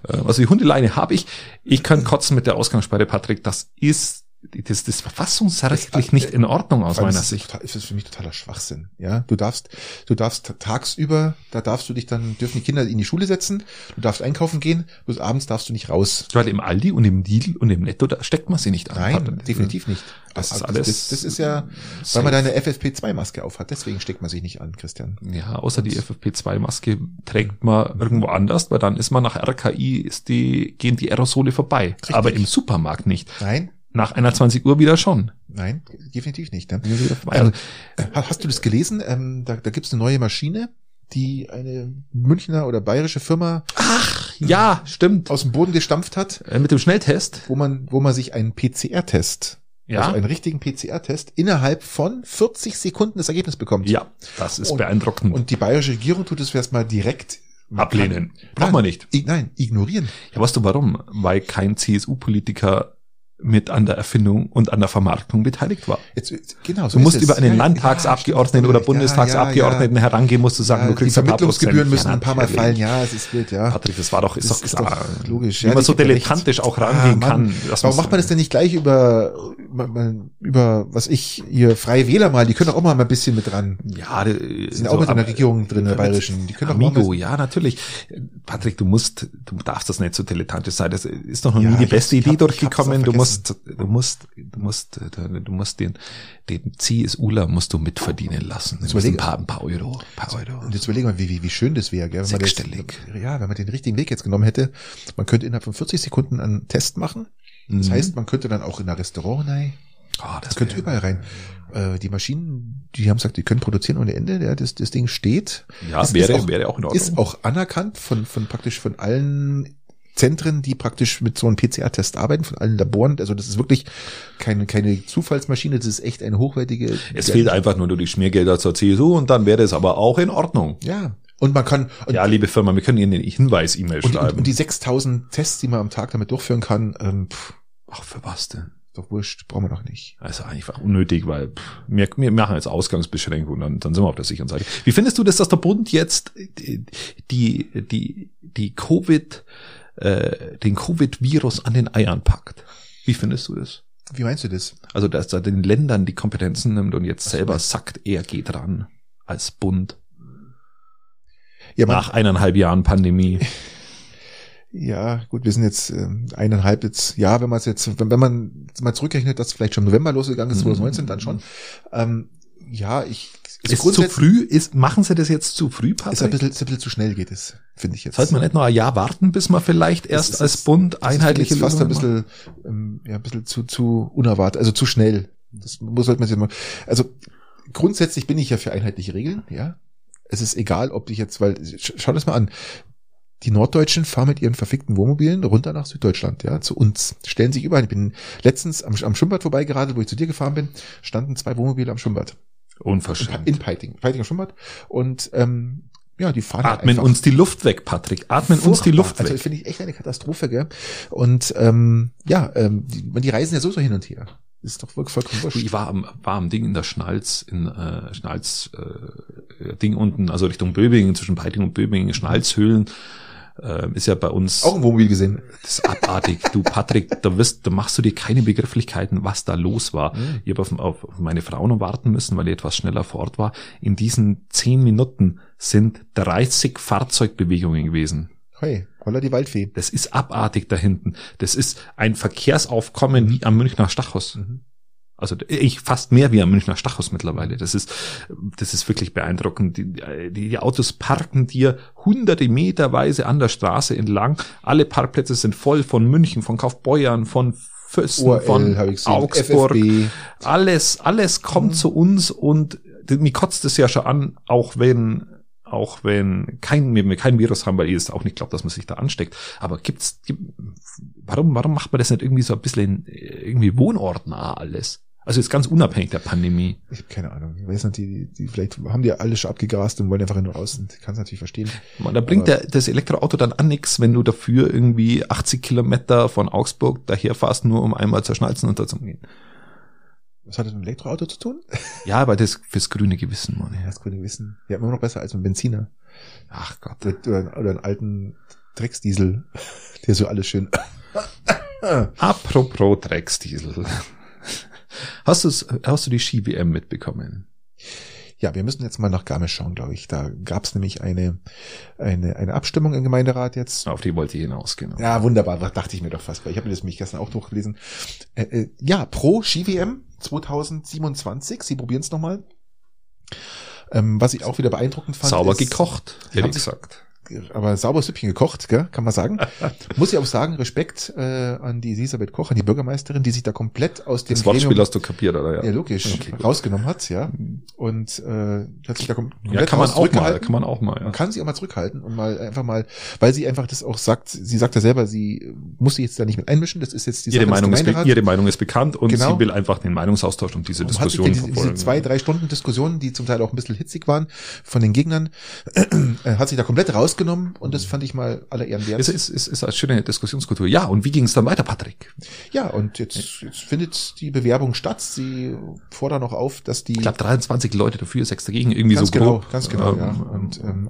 Speaker 1: äh, also die Hundeleine habe ich. Ich kann kotzen mit der Ausgangssperre, Patrick. Das ist das, das ist verfassungsrechtlich nicht in Ordnung aus meiner
Speaker 2: ist
Speaker 1: Sicht.
Speaker 2: Total, ist es für mich totaler Schwachsinn. Ja, du darfst, du darfst tagsüber, da darfst du dich dann, dürfen die Kinder in die Schule setzen, du darfst einkaufen gehen, bis abends darfst du nicht raus.
Speaker 1: Weil im Aldi und im Lidl und im Netto, da steckt man sie nicht an.
Speaker 2: Nein,
Speaker 1: Patrick.
Speaker 2: definitiv nicht.
Speaker 1: Das ist
Speaker 2: Aber
Speaker 1: alles
Speaker 2: Das, das ist ja,
Speaker 1: safe.
Speaker 2: weil man da eine FFP2-Maske aufhat, deswegen steckt man sich nicht an, Christian.
Speaker 1: Ja, außer die FFP2-Maske trägt man irgendwo anders, weil dann ist man nach RKI, ist die, gehen die Aerosole vorbei.
Speaker 2: Richtig.
Speaker 1: Aber im Supermarkt nicht.
Speaker 2: Nein,
Speaker 1: Nach 21 Uhr wieder schon.
Speaker 2: nein, definitiv nicht. Ne?
Speaker 1: Also,
Speaker 2: Ha- Hast du das gelesen? Ähm, da da gibt es eine neue Maschine, die eine Münchner oder bayerische Firma
Speaker 1: ach, ja, stimmt.
Speaker 2: aus dem Boden gestampft hat,
Speaker 1: Äh, Mit dem Schnelltest.
Speaker 2: wo man, wo man sich einen PCR-Test,
Speaker 1: Ja.
Speaker 2: also einen richtigen PCR-Test, innerhalb von 40 Sekunden das Ergebnis bekommt.
Speaker 1: ja, das ist
Speaker 2: Und-
Speaker 1: beeindruckend.
Speaker 2: Und die bayerische Regierung tut es erstmal direkt
Speaker 1: Ablehnen. Braucht man nicht.
Speaker 2: Nein, ignorieren.
Speaker 1: Ja, weißt du warum? Weil kein CSU-Politiker mit an der Erfindung und an der Vermarktung beteiligt war.
Speaker 2: Jetzt, genau, so
Speaker 1: Du musst über einen
Speaker 2: Ja,
Speaker 1: Landtagsabgeordneten
Speaker 2: ja,
Speaker 1: oder Bundestagsabgeordneten herangehen, musst du sagen,
Speaker 2: Ja,
Speaker 1: du
Speaker 2: die
Speaker 1: kriegst paar
Speaker 2: Vermittlungsgebühren müssen
Speaker 1: Ja,
Speaker 2: ein paar Mal fallen. Ja, es ist wild, ja.
Speaker 1: Patrick, das war doch, ist
Speaker 2: Das
Speaker 1: doch
Speaker 2: ist
Speaker 1: klar.
Speaker 2: doch logisch.
Speaker 1: Wie
Speaker 2: Ja,
Speaker 1: man
Speaker 2: die
Speaker 1: so dilettantisch auch
Speaker 2: Ah,
Speaker 1: rangehen
Speaker 2: Mann.
Speaker 1: kann.
Speaker 2: Warum macht man das denn nicht gleich über, über, was ich, hier Freie Wähler mal, die können doch auch mal ein bisschen mit dran.
Speaker 1: Ja, die
Speaker 2: Die sind auch mit in der Regierung drin, der bayerischen. Die können mal
Speaker 1: Amigo,
Speaker 2: ein
Speaker 1: ja, natürlich. Patrick, du musst, du darfst das nicht so dilettantisch sein. Das ist doch noch
Speaker 2: Ja,
Speaker 1: nie die beste Idee durchgekommen.
Speaker 2: auch
Speaker 1: Du
Speaker 2: vergessen.
Speaker 1: Musst, du musst, du musst, du musst den, den CSUler musst du mitverdienen lassen.
Speaker 2: Jetzt
Speaker 1: Du musst ein
Speaker 2: überleg-
Speaker 1: paar, ein paar Euro, ein paar Euro.
Speaker 2: Und jetzt überlegen wir, wie, wie, wie schön das wäre, gell? Wenn man das-
Speaker 1: Sechsstellig.
Speaker 2: ja, wenn man den richtigen Weg jetzt genommen hätte. Man könnte innerhalb von 40 Sekunden einen Test machen. Das
Speaker 1: Mhm.
Speaker 2: heißt, man könnte dann auch in ein Restaurant rein.
Speaker 1: Oh,
Speaker 2: Das könnte überall rein. Äh, die Maschinen, die haben gesagt, die können produzieren ohne Ende. Ja, das, das Ding steht.
Speaker 1: Ja,
Speaker 2: Es
Speaker 1: wäre,
Speaker 2: ist auch,
Speaker 1: wäre auch in Ordnung.
Speaker 2: Ist auch anerkannt von, von praktisch von allen Zentren, die praktisch mit so einem PCR-Test arbeiten, von allen Laboren. Also das ist wirklich keine, keine Zufallsmaschine, das ist echt eine hochwertige.
Speaker 1: es fehlt einfach nur die Schmiergelder zur CSU und dann wäre es aber auch in Ordnung.
Speaker 2: Ja. Und man kann, und,
Speaker 1: Ja, liebe Firma, wir können Ihnen eine Hinweis-E-Mail
Speaker 2: und, und,
Speaker 1: schreiben.
Speaker 2: und die 6000 Tests, die man am Tag damit durchführen kann, ähm, pff,
Speaker 1: Ach, für was denn?
Speaker 2: doch wurscht, brauchen wir doch nicht.
Speaker 1: Also einfach unnötig, weil pff, wir, wir machen jetzt Ausgangsbeschränkungen, dann, dann sind wir auf der sicheren Seite. Wie findest du das, dass der Bund jetzt die, die, die, die Covid, äh, den Covid-Virus an den Eiern packt? Wie findest du das?
Speaker 2: Wie meinst du das?
Speaker 1: Also, dass er den Ländern die Kompetenzen nimmt und jetzt selber sagt, er geht ran als Bund
Speaker 2: Ja, man,
Speaker 1: nach eineinhalb Jahren Pandemie.
Speaker 2: Ja, gut, wir sind jetzt ähm, eineinhalb jetzt, ja, wenn man es jetzt, wenn, wenn man mal zurückrechnet, dass vielleicht schon November losgegangen ist, 2019, dann schon. Ähm, ja, ich
Speaker 1: ist zu früh, ist, machen sie das jetzt zu früh,
Speaker 2: Patrick? Ist ein bisschen, ist ein bisschen zu schnell geht es, finde ich jetzt.
Speaker 1: Sollte man nicht noch ein Jahr warten, bis man vielleicht erst ist, als Bund einheitliche
Speaker 2: Lösungen fast ein bisschen, ähm, ja, ein bisschen zu, zu unerwartet, also zu schnell. Das muss halt man sich mal, also grundsätzlich bin ich ja für einheitliche Regeln, ja. Es ist egal, ob ich jetzt, weil, schau das mal an. Die Norddeutschen fahren mit ihren verfickten Wohnmobilen runter nach Süddeutschland, ja, zu uns. Stellen sich überall. Ich bin letztens am, am Schwimmbad vorbei gerade, wo ich zu dir gefahren bin, standen zwei Wohnmobile am Schwimmbad.
Speaker 1: Unverschämt.
Speaker 2: In Peiting, Peitinger Schwimmbad. Und ähm, ja, die fahren
Speaker 1: Atmen uns die Luft weg, Patrick. Atmen furchtbar. uns die Luft
Speaker 2: also, weg. Also finde ich echt eine Katastrophe, gell? Und ähm, ja, ähm, die, die reisen ja so so hin und her. Ist doch wirklich vollkommen wurscht.
Speaker 1: Ich war am, war am Ding in der Schnalz, in äh, Schnalz äh, Ding unten, also Richtung Böbingen, zwischen Peiting und Böbingen, Schnalzhöhlen. Äh, ist ja bei uns.
Speaker 2: Auch ein Wohnmobil gesehen.
Speaker 1: Das ist abartig. du, Patrick, da wirst, da machst du dir keine Begrifflichkeiten, was da los war. Mhm. Ich habe auf, auf meine Frau noch warten müssen, weil ich etwas schneller vor Ort war. In diesen zehn Minuten sind 30 Fahrzeugbewegungen gewesen.
Speaker 2: Hey, holla die Waldfee.
Speaker 1: Das ist abartig da hinten. Das ist ein Verkehrsaufkommen wie am Münchner Stachus. Mhm. Also ich fast mehr wie am Münchner Stachus mittlerweile. Das ist, das ist wirklich beeindruckend. Die, die, Autos parken dir hunderte Meterweise an der Straße entlang. Alle Parkplätze sind voll von München, von Kaufbeuern, von Fürsten, ORL, von Augsburg. FFB. Alles, alles kommt mhm. zu uns und mir kotzt es ja schon an, auch wenn auch wenn kein, wir kein Virus haben, weil ich es auch nicht glaube, dass man sich da ansteckt. Aber gibt's, gibt, warum, warum macht man das nicht irgendwie so ein bisschen irgendwie wohnortnah alles? Also jetzt ganz unabhängig der Pandemie.
Speaker 2: Ich habe keine Ahnung. Ich weiß nicht, die, die, vielleicht haben die alle schon abgegrast und wollen einfach nur raus. Ich kann es natürlich verstehen.
Speaker 1: Man, da bringt der, das Elektroauto dann an nichts, wenn du dafür irgendwie 80 Kilometer von Augsburg daherfährst, nur um einmal zur Schnalzen unterzugehen.
Speaker 2: Was hat das mit dem Elektroauto zu tun?
Speaker 1: Ja, aber das fürs grüne Gewissen, Mann.
Speaker 2: Ja, das grüne Gewissen. Ja, immer noch besser als mit Benziner.
Speaker 1: Ach Gott.
Speaker 2: Oder, oder einen alten Drecksdiesel, der so alles schön.
Speaker 1: Apropos Drecksdiesel. Hast, du's, hast du die Ski-WM mitbekommen?
Speaker 2: Ja, wir müssen jetzt mal nach Garmisch schauen, glaube ich. Da gab es nämlich eine, eine, eine Abstimmung im Gemeinderat jetzt.
Speaker 1: Auf die wollte ich hinaus, genau.
Speaker 2: Ja, wunderbar, dachte ich mir doch fast, weil ich habe mir das mich gestern auch durchgelesen. Äh, äh, ja, pro Ski-WM 2027, Sie probieren es nochmal. Ähm, was ich auch wieder beeindruckend fand.
Speaker 1: Sauber ist, gekocht,
Speaker 2: hätte ich gesagt aber sauberes Süppchen gekocht, gell, kann man sagen. Muss ich auch sagen, Respekt äh, an die Elisabeth Koch, an die Bürgermeisterin, die sich da komplett aus dem
Speaker 1: Das Wortspiel Gremium, hast du kapiert, oder
Speaker 2: ja? Ja, logisch, okay, rausgenommen hat, ja. Und äh, hat sich da komplett
Speaker 1: ja, kann man auch mal, kann man auch mal, ja.
Speaker 2: Man kann sie auch mal zurückhalten und mal einfach mal, weil sie einfach das auch sagt, sie sagt ja selber, sie muss sich jetzt da nicht mit einmischen, das ist jetzt
Speaker 1: die ihre Meinung ist, ihre Meinung ist bekannt und genau. sie will einfach den Meinungsaustausch und diese Diskussion
Speaker 2: und diese, diese zwei, drei Stunden Diskussionen, die zum Teil auch ein bisschen hitzig waren von den Gegnern, äh, hat sich da komplett rausgenommen und das fand ich mal alle Ehren wert.
Speaker 1: Es ist, ist, ist eine schöne Diskussionskultur. Ja, und wie ging es dann weiter, Patrick?
Speaker 2: Ja, und jetzt, jetzt findet die Bewerbung statt. Sie fordern noch auf, dass die...
Speaker 1: Ich glaube 23 Leute dafür, sechs dagegen, irgendwie
Speaker 2: ganz
Speaker 1: so
Speaker 2: genau, grob. Ganz genau, ähm, ja. Und ähm,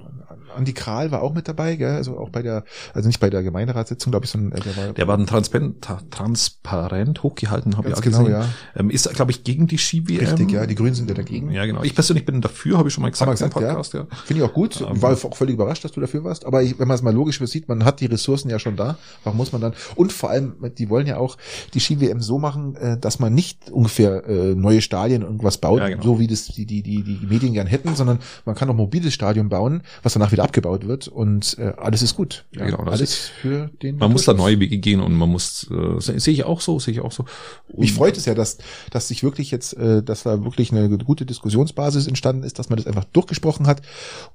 Speaker 2: Andi Kral war auch mit dabei, gell? also auch bei der, also nicht bei der Gemeinderatssitzung, glaube ich, sondern
Speaker 1: äh, der war, der war dann transparent, transparent hochgehalten, habe ich auch genau, gesehen. Ja. Ähm, ist, glaube ich, gegen die Ski-WM.
Speaker 2: Richtig, ja, die Grünen sind ja dagegen.
Speaker 1: Ja, genau. Ich persönlich bin dafür, habe ich schon mal gesagt,
Speaker 2: gesagt Podcast, ja. ja. Finde ich auch gut. Ähm, war auch völlig überrascht, dass du dafür warst. Aber ich, wenn man es mal logisch sieht, man hat die Ressourcen ja schon da. Warum muss man dann? Und vor allem, die wollen ja auch die Ski-WM so machen, äh, dass man nicht ungefähr äh, neue Stadien irgendwas baut, ja, genau. so wie das die, die, die, die Medien gern hätten, sondern man kann auch mobiles Stadion bauen, was danach wieder abgebaut wird. Und äh, alles ist gut.
Speaker 1: Ja, genau, alles für den. Man muss da neue Wege gehen und man muss, äh, sehe ich auch so, sehe ich auch so.
Speaker 2: Und Mich freut es ja, dass, dass sich wirklich jetzt, äh, dass da wirklich eine gute Diskussionsbasis entstanden ist, dass man das einfach durchgesprochen hat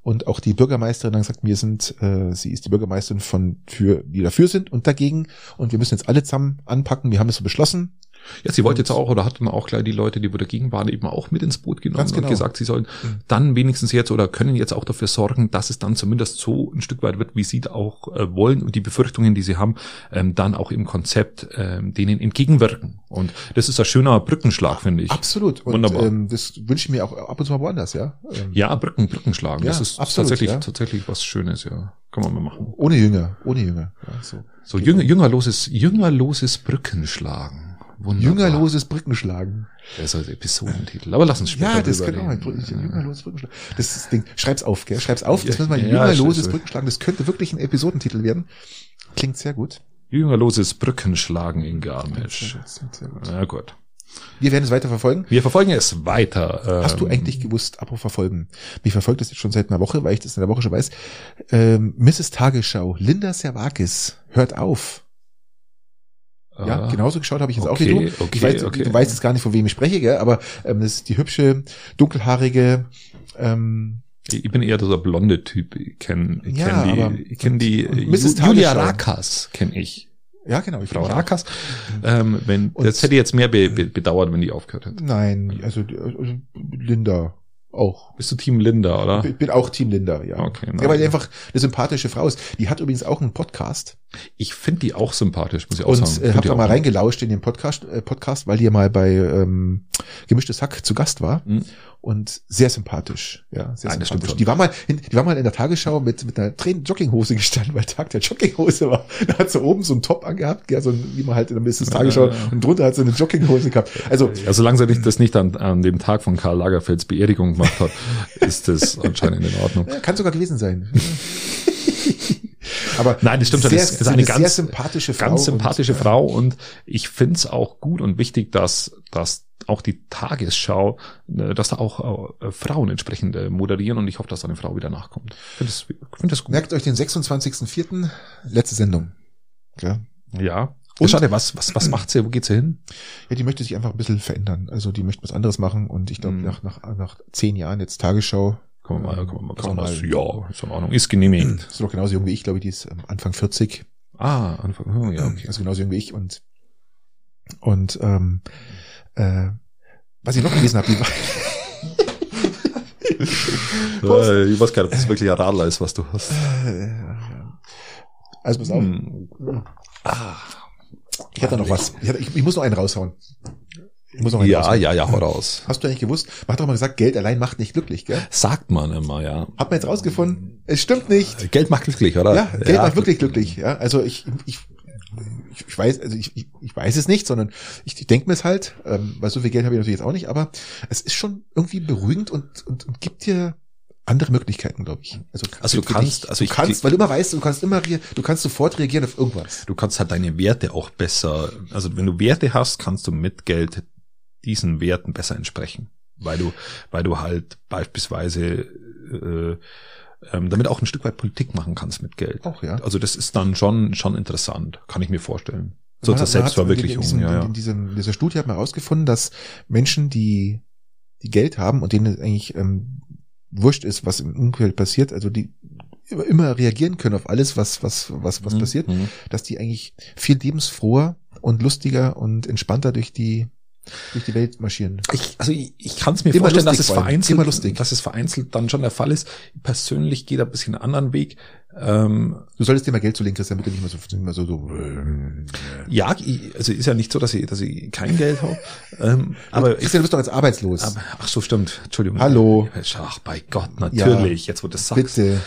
Speaker 2: und auch die Bürgermeisterin dann gesagt, wir sind, äh, sie ist die Bürgermeisterin von für, die dafür sind und dagegen und wir müssen jetzt alle zusammen anpacken. Wir haben es so beschlossen
Speaker 1: ja, sie wollte jetzt auch oder hat dann auch gleich die Leute, die wo dagegen waren, eben auch mit ins Boot genommen genau. und gesagt, sie sollen mhm. dann wenigstens jetzt oder können jetzt auch dafür sorgen, dass es dann zumindest so ein Stück weit wird, wie sie auch äh, wollen und die Befürchtungen, die sie haben, ähm, dann auch im Konzept ähm, denen entgegenwirken. Und das ist ein schöner Brückenschlag, finde ich.
Speaker 2: Absolut. Und, Wunderbar. Ähm, das wünsche ich mir auch ab und zu mal woanders, ja.
Speaker 1: Ähm, ja, Brücken, Brückenschlagen. Ja, das ist absolut, tatsächlich, ja. tatsächlich was Schönes, ja. Kann man mal machen.
Speaker 2: Ohne Jünger, ohne Jünger. Ja,
Speaker 1: so so jünger, jüngerloses, jüngerloses Brückenschlagen.
Speaker 2: Wunderbar. Jüngerloses Brückenschlagen.
Speaker 1: Das ist also Episodentitel. Aber lass uns später
Speaker 2: Ja, das könnte auch ein Jüngerloses Brückenschlagen. Das ist das Ding. Schreib's auf, gell? Schreib's auf. Das ja, müssen wir ein ja, Jüngerloses Brückenschlagen. Das könnte wirklich ein Episodentitel werden. Klingt sehr gut.
Speaker 1: Jüngerloses Brückenschlagen in Garmisch. Na gut.
Speaker 2: Wir werden es weiter verfolgen.
Speaker 1: Wir verfolgen es weiter.
Speaker 2: Hast du
Speaker 1: Ähm,
Speaker 2: eigentlich gewusst, apropos verfolgen? Mich verfolgt das jetzt schon seit einer Woche, weil ich das in der Woche schon weiß. Ähm, Mrs. Tagesschau, Linda Servakis, hört auf. Ja,
Speaker 1: äh,
Speaker 2: genauso geschaut habe ich jetzt auch
Speaker 1: okay,
Speaker 2: wie du.
Speaker 1: okay,
Speaker 2: ich weiß,
Speaker 1: okay.
Speaker 2: Du weißt jetzt gar nicht, von wem ich spreche, gell? aber ähm, das ist die hübsche, dunkelhaarige, ähm,
Speaker 1: Ich bin eher dieser blonde Typ. Ich kenne ich
Speaker 2: Ja,
Speaker 1: kenn
Speaker 2: aber-
Speaker 1: die, ich kenn die
Speaker 2: Mrs.
Speaker 1: Ju- Julia. Rakas kenne ich.
Speaker 2: ja genau. Ich
Speaker 1: Frau
Speaker 2: auch-
Speaker 1: Rakas. Ähm, wenn,
Speaker 2: Und-
Speaker 1: das hätte jetzt mehr be, be, bedauert, wenn die aufgehört hätte.
Speaker 2: Nein, also, also Linda auch.
Speaker 1: Bist du Team Linda, oder?
Speaker 2: Ich bin auch Team Linda, ja.
Speaker 1: Okay, nein.
Speaker 2: ja, weil die einfach eine sympathische Frau ist. Die hat übrigens auch einen Podcast
Speaker 1: Ich finde die auch sympathisch, muss ich auch
Speaker 2: und
Speaker 1: sagen.
Speaker 2: äh,
Speaker 1: Find
Speaker 2: hab da mal reingelauscht in den Podcast, äh, Podcast, weil die ja mal bei ähm, Gemischtes Hack zu Gast war
Speaker 1: Hm.
Speaker 2: Und sehr sympathisch, ja, sehr
Speaker 1: Nein,
Speaker 2: sympathisch. Die war mal, in, die war mal in der Tagesschau mit mit einer Tränen Jogginghose gestanden, weil Tag der Jogginghose war. Da hat sie oben so einen Top angehabt, ja, so ein, wie man halt in der Mrs. Tagesschau
Speaker 1: Ja, ja.
Speaker 2: und drunter hat sie eine Jogginghose gehabt. Also
Speaker 1: Ja, solange sie nicht, das nicht an, an dem Tag von Karl Lagerfelds Beerdigung gemacht hat, ist das anscheinend in Ordnung.
Speaker 2: ja, kann sogar gewesen sein. Aber
Speaker 1: Nein, das stimmt schon. Das ist eine
Speaker 2: sehr
Speaker 1: ganz-
Speaker 2: sympathische Frau.
Speaker 1: Ganz sympathische
Speaker 2: und, äh,
Speaker 1: Frau und ich find's auch gut und wichtig, dass, dass auch die Tagesschau, äh, dass da auch äh, Frauen entsprechend äh, moderieren und ich hoffe, dass da eine Frau wieder nachkommt. Ich finde das, find das gut.
Speaker 2: Merkt euch den 26.04. letzte Sendung. Ja.
Speaker 1: Ja.
Speaker 2: Und-
Speaker 1: Schade, was, was, was macht sie? Wo geht sie hin?
Speaker 2: ja, die möchte sich einfach ein bisschen verändern. Also die möchte was anderes machen und ich glaube,
Speaker 1: Mhm.
Speaker 2: nach, nach, nach zehn Jahren jetzt Tagesschau,
Speaker 1: Kommen wir mal, kommen wir mal,
Speaker 2: Ist
Speaker 1: kommen wir
Speaker 2: auch
Speaker 1: mal.
Speaker 2: mal-
Speaker 1: Ja, ist in Ordnung. Ist genehmigt.
Speaker 2: ist doch genauso jung wie ich, glaube ich, die ist ähm, Anfang 40.
Speaker 1: Ah, Anfang, oh, ja, okay.
Speaker 2: Also genauso jung wie ich und und ähm, äh, was ich noch gelesen habe, die war,
Speaker 1: Äh, ich weiß gar nicht, ob das wirklich ein Radler ist, was du hast.
Speaker 2: äh, also pass auf,
Speaker 1: Hm. Ah.
Speaker 2: ich hatte noch was. Ich, hatte, ich, ich muss noch einen raushauen. Ich muss noch einen
Speaker 1: Ja,
Speaker 2: raushauen.
Speaker 1: ja, ja, hau raus.
Speaker 2: Hast du eigentlich gewusst? Man hat doch mal gesagt, Geld allein macht nicht glücklich, gell?
Speaker 1: Sagt man immer, ja.
Speaker 2: Hat man jetzt rausgefunden? Es stimmt nicht.
Speaker 1: Geld macht glücklich, oder?
Speaker 2: Ja, Geld macht wirklich glücklich. Ja, also ich, ich, ich, ich weiß, also ich, ich, ich weiß es nicht, sondern ich, ich denke mir es halt, ähm, weil so viel Geld habe ich natürlich jetzt auch nicht, aber es ist schon irgendwie beruhigend und, und, und gibt dir andere Möglichkeiten, glaube ich. Also,
Speaker 1: Also du kannst-
Speaker 2: dich.
Speaker 1: also
Speaker 2: du
Speaker 1: ich-
Speaker 2: kannst, weil du immer weißt, du kannst immer, du kannst sofort reagieren auf irgendwas.
Speaker 1: Du kannst halt deine Werte auch besser, also wenn du Werte hast, kannst du mit Geld diesen Werten besser entsprechen. Weil du, weil du halt beispielsweise äh, ähm, damit auch ein Stück weit Politik machen kannst mit Geld.
Speaker 2: Auch, ja.
Speaker 1: Also das ist dann schon, schon interessant, kann ich mir vorstellen. So zur Selbstverwirklichung,
Speaker 2: In, diesem,
Speaker 1: ja, ja.
Speaker 2: in, diesem, in dieser Studie hat man herausgefunden, dass Menschen, die, die Geld haben und denen es eigentlich ähm, wurscht ist, was im Umfeld passiert, also die immer, immer reagieren können auf alles, was, was, was, was
Speaker 1: Mhm,
Speaker 2: passiert,
Speaker 1: mhm.
Speaker 2: dass die eigentlich viel lebensfroher und lustiger und entspannter durch die, durch die Welt marschieren.
Speaker 1: Ich, also ich, ich kann es mir
Speaker 2: Immer
Speaker 1: vorstellen, dass es vereinzelt, dass es vereinzelt dann schon der Fall ist. Persönlich geht er ein bisschen einen anderen Weg. Ähm,
Speaker 2: Du solltest dir mal Geld zulegen, Christian, bitte nicht mehr so, nicht mehr so, so
Speaker 1: ja, ich, also ist ja nicht so, dass ich, dass ich kein Geld habe. Ähm, aber ich,
Speaker 2: Christian, du bist doch jetzt arbeitslos.
Speaker 1: aber, ach so, stimmt. Entschuldigung.
Speaker 2: Hallo.
Speaker 1: Ach, bei Gott, natürlich. Jetzt, wo du das sagst.
Speaker 2: bitte.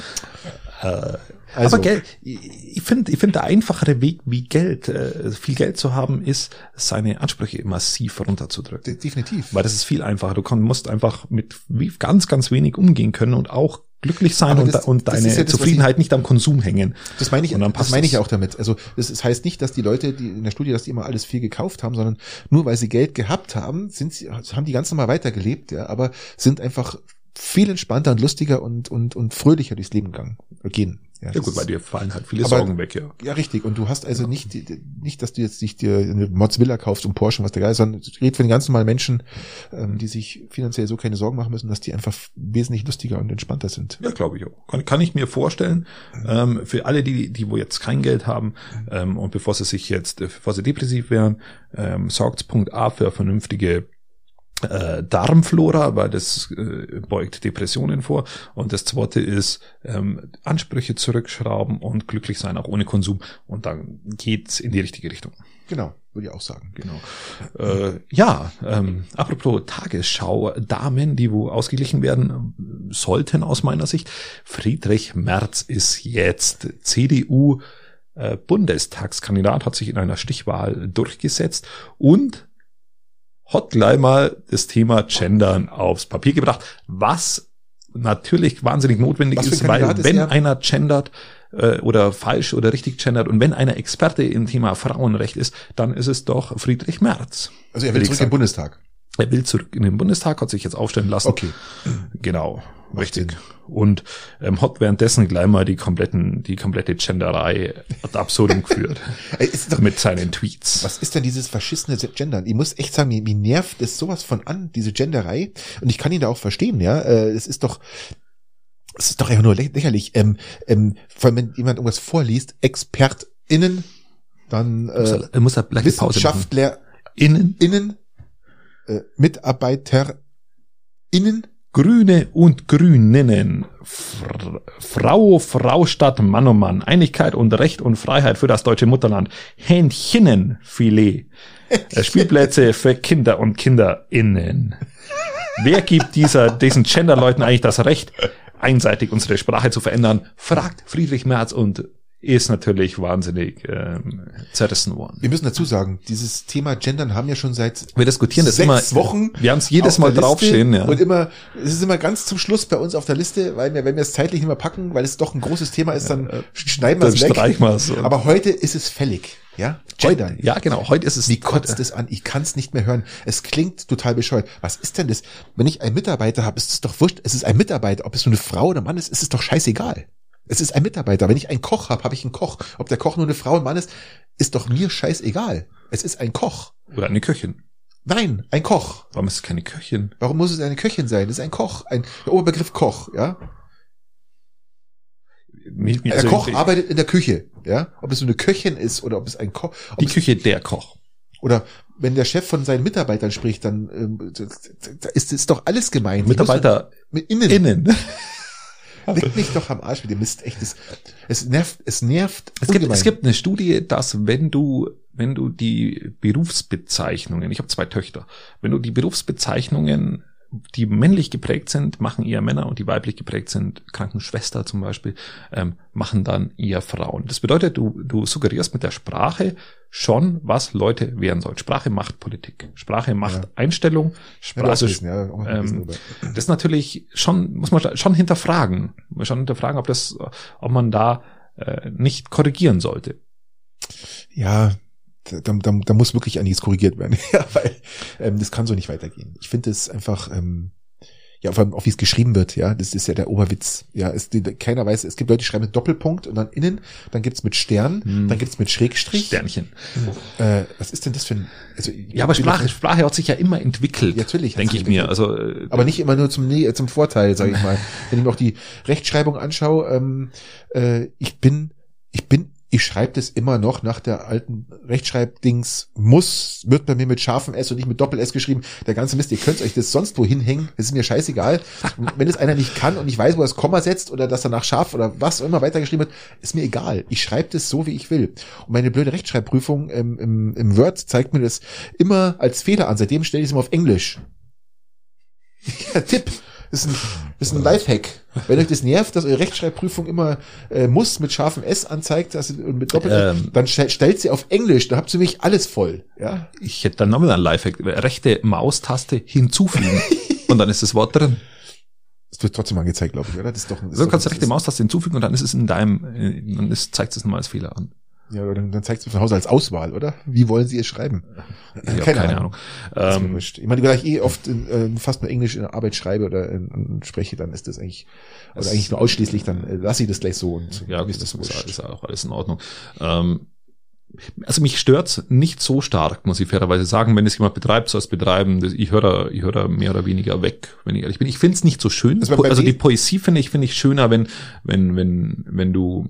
Speaker 1: Äh,
Speaker 2: Also-
Speaker 1: aber Geld, ich ich finde, ich finde der einfachere Weg, wie Geld, äh, viel Geld zu haben, ist, seine Ansprüche massiv runterzudrücken.
Speaker 2: De- Definitiv.
Speaker 1: Weil das ist viel einfacher. Du kann, musst einfach mit ganz, ganz wenig umgehen können und auch glücklich sein und,
Speaker 2: das-
Speaker 1: und
Speaker 2: das
Speaker 1: deine
Speaker 2: ja das,
Speaker 1: Zufriedenheit nicht am Konsum hängen.
Speaker 2: Das meine ich,
Speaker 1: Und
Speaker 2: das meine ich
Speaker 1: es.
Speaker 2: auch damit. Also das, das heißt nicht, dass die Leute, die in der Studie, dass die immer alles viel gekauft haben, sondern nur weil sie Geld gehabt haben, sind sie, haben die ganz normal weitergelebt, ja, aber sind einfach viel entspannter und lustiger und, und, und fröhlicher durchs Leben gegangen, gehen.
Speaker 1: Ja
Speaker 2: das
Speaker 1: gut, bei dir fallen halt viele
Speaker 2: Aber-
Speaker 1: Sorgen weg, ja.
Speaker 2: Ja, richtig. Und du hast also nicht, die- die- nicht, dass du jetzt nicht dir eine Mozzvilla kaufst und Porsche und was der Geist, sondern ich rede von den ganz normalen Menschen, ähm, die sich finanziell so keine Sorgen machen müssen, dass die einfach wesentlich lustiger und entspannter sind.
Speaker 1: Ja, glaube ich auch. Kann, kann ich mir vorstellen. Ähm, für alle, die, die wo jetzt kein Geld haben ähm, und bevor sie sich jetzt, äh, bevor sie depressiv wären, ähm, sorgt Punkt A für vernünftige äh, Darmflora, weil das äh, beugt Depressionen vor. Und das zweite ist ähm, Ansprüche zurückschrauben und glücklich sein, auch ohne Konsum. Und dann geht's in die richtige Richtung.
Speaker 2: Genau, würde ich auch sagen.
Speaker 1: Genau. Äh, ja, ähm, apropos Tagesschau, Damen, die wo ausgeglichen werden sollten aus meiner Sicht. Friedrich Merz ist jetzt CDU äh, Bundestagskandidat, hat sich in einer Stichwahl durchgesetzt und hat gleich mal das Thema Gendern aufs Papier gebracht, was natürlich wahnsinnig notwendig ist, weil
Speaker 2: ist
Speaker 1: wenn
Speaker 2: er?
Speaker 1: einer gendert, äh, oder falsch oder richtig gendert. Und wenn einer Experte im Thema Frauenrecht ist, dann ist es doch Friedrich Merz.
Speaker 2: Also er will zurück im Bundestag.
Speaker 1: Er will zurück in den Bundestag, hat sich jetzt aufstellen lassen.
Speaker 2: Okay.
Speaker 1: Genau, richtig. Und ähm, hat währenddessen gleich mal die kompletten, die komplette Genderei ad absurdum geführt.
Speaker 2: Doch,
Speaker 1: mit seinen Tweets.
Speaker 2: was ist denn dieses verschissene Gendern? Ich muss echt sagen, mir, mir nervt es sowas von an, diese Genderei. Und ich kann ihn da auch verstehen, ja. Äh, Es ist doch, es ist doch einfach nur lä- lächerlich. Ähm, ähm, vor allem, wenn jemand irgendwas vorliest, ExpertInnen, dann
Speaker 1: Muss
Speaker 2: äh,
Speaker 1: er, muss er.
Speaker 2: WissenschaftlerInnen,
Speaker 1: Innen,
Speaker 2: äh, MitarbeiterInnen,
Speaker 1: Grüne und Grüninnen. Fr Frau, Frau statt Mann um Mann. Einigkeit und Recht und Freiheit für das deutsche Mutterland. Hähnchenenfilet. Äh, Spielplätze für Kinder und KinderInnen. Wer gibt dieser, diesen Genderleuten eigentlich das Recht, einseitig unsere Sprache zu verändern? Fragt Friedrich Merz und ist natürlich wahnsinnig ähm, zerrissen worden.
Speaker 2: Wir müssen dazu sagen, dieses Thema Gendern haben ja schon seit
Speaker 1: Wir diskutieren das
Speaker 2: sechs
Speaker 1: immer.
Speaker 2: Wochen.
Speaker 1: Wir haben es jedes Mal draufstehen, ja.
Speaker 2: Und immer, es ist immer ganz zum Schluss bei uns auf der Liste, weil wir, wenn wir es zeitlich nicht mehr packen, weil es doch ein großes Thema ist, dann schneiden wir es weg. Aber heute ist es fällig, ja? Gendern.
Speaker 1: Ja, genau. Heute ist es.
Speaker 2: Wie kotzt es an? Ich kann es nicht mehr hören. Es klingt total bescheuert. Was ist denn das? Wenn ich einen Mitarbeiter habe, ist es doch wurscht. Es ist ein Mitarbeiter. Ob es nur eine Frau oder ein Mann ist, ist es doch scheißegal. Es ist ein Mitarbeiter. Wenn ich einen Koch habe, habe ich einen Koch. Ob der Koch nur eine Frau ein Mann ist, ist doch mir scheißegal. Es ist ein Koch.
Speaker 1: Oder eine Köchin.
Speaker 2: Nein, ein Koch.
Speaker 1: Warum ist es keine Köchin?
Speaker 2: Warum muss es eine Köchin sein? Das ist ein Koch. Ein, der Oberbegriff Koch, ja?
Speaker 1: Mich- mich-
Speaker 2: der
Speaker 1: also
Speaker 2: Koch
Speaker 1: ich-
Speaker 2: arbeitet in der Küche, ja? Ob es nur eine Köchin ist oder ob es ein Koch,
Speaker 1: Die
Speaker 2: es,
Speaker 1: Küche der Koch.
Speaker 2: oder wenn der Chef von seinen Mitarbeitern spricht, dann ähm, da ist ist doch alles gemeint.
Speaker 1: Mitarbeiter
Speaker 2: mit innen.
Speaker 1: innen.
Speaker 2: Leg mich doch am Arsch mit dem Mist. Echt, es, es nervt, es nervt.
Speaker 1: Es gibt, es gibt eine Studie, dass wenn du, wenn du die Berufsbezeichnungen, ich habe zwei Töchter, wenn du die Berufsbezeichnungen, die männlich geprägt sind, machen eher Männer und die weiblich geprägt sind, Krankenschwester zum Beispiel, ähm, machen dann eher Frauen. Das bedeutet, du, du suggerierst mit der Sprache schon, was Leute werden sollen. Sprache macht Politik. Sprache macht
Speaker 2: Ja.
Speaker 1: Einstellung.
Speaker 2: ja,
Speaker 1: Sprache,
Speaker 2: ja, gelesen
Speaker 1: ähm, das ist natürlich schon, muss man schon hinterfragen. Muss man Schon hinterfragen, ob das, ob man da äh, nicht korrigieren sollte.
Speaker 2: ja, da, da, da muss wirklich einiges korrigiert werden. ja, weil ähm, das kann so nicht weitergehen. Ich finde es einfach, ähm, ja, vor allem auch wie es geschrieben wird, ja, das ist ja der Oberwitz. Ja, es, keiner weiß, es gibt Leute, die schreiben mit Doppelpunkt und dann innen, dann gibt's mit Stern,
Speaker 1: Hm.
Speaker 2: dann gibt's mit Schrägstrich.
Speaker 1: Sternchen.
Speaker 2: Äh, was ist denn das für ein, also,
Speaker 1: Ja, aber Sprache, Sprache hat sich ja immer entwickelt.
Speaker 2: Ja, natürlich
Speaker 1: Denke ich mir.
Speaker 2: entwickelt.
Speaker 1: Also, äh,
Speaker 2: Aber nicht immer nur zum, Ne- zum Vorteil, sage ich mal. Wenn ich mir auch die Rechtschreibung anschaue, ähm, äh, ich bin, ich bin, ich schreibe das immer noch nach der alten Rechtschreibdings muss, wird bei mir mit scharfem S und nicht mit Doppel-S geschrieben. Der ganze Mist, ihr könnt euch das sonst wo hinhängen, das ist mir scheißegal. Wenn es einer nicht kann und ich weiß, wo er das Komma setzt oder dass danach scharf oder was auch immer weitergeschrieben wird, ist mir egal. Ich schreibe das so, wie ich will. Und meine blöde Rechtschreibprüfung im, im, im Word zeigt mir das immer als Fehler an. Seitdem stelle ich es immer auf Englisch. Tipp. Das ist ein, das ist ein Lifehack. Wenn euch das nervt, dass eure Rechtschreibprüfung immer äh, muss mit scharfem S anzeigt, dass und mit Doppel,
Speaker 1: Ähm.
Speaker 2: dann stell, stellt sie auf Englisch, dann habt ihr wirklich alles voll. Ja,
Speaker 1: ich hätte dann nochmal einen Lifehack. Rechte Maustaste hinzufügen. und dann ist das Wort drin.
Speaker 2: das wird trotzdem angezeigt, glaube ich, oder? Das ist doch, das ist
Speaker 1: So
Speaker 2: doch,
Speaker 1: kannst du
Speaker 2: das
Speaker 1: rechte
Speaker 2: ist-
Speaker 1: Maustaste hinzufügen und dann ist es in deinem, äh, dann ist, zeigt es nochmal als Fehler an.
Speaker 2: Ja, oder dann, zeigt es von Hause als Auswahl, oder? Wie wollen sie es schreiben?
Speaker 1: Ich hab keine, Ahnung.
Speaker 2: Das ist mir
Speaker 1: Ähm.
Speaker 2: Ich meine, da ich eh oft in, äh, fast nur Englisch in der Arbeit schreibe oder in, in spreche, dann ist das eigentlich, oder
Speaker 1: Das-
Speaker 2: eigentlich nur ausschließlich, dann äh, lasse ich das gleich so und
Speaker 1: ja, ist das ist,
Speaker 2: wurscht.
Speaker 1: ist auch alles in Ordnung. Ähm, also mich stört's nicht so stark, muss ich fairerweise sagen. Wenn es jemand betreibt, soll es betreiben. Das, ich höre da, ich höre mehr oder weniger weg, wenn ich ehrlich bin. Ich finde es nicht so schön.
Speaker 2: Also
Speaker 1: also die Poesie finde ich, finde ich schöner, wenn, wenn, wenn, wenn du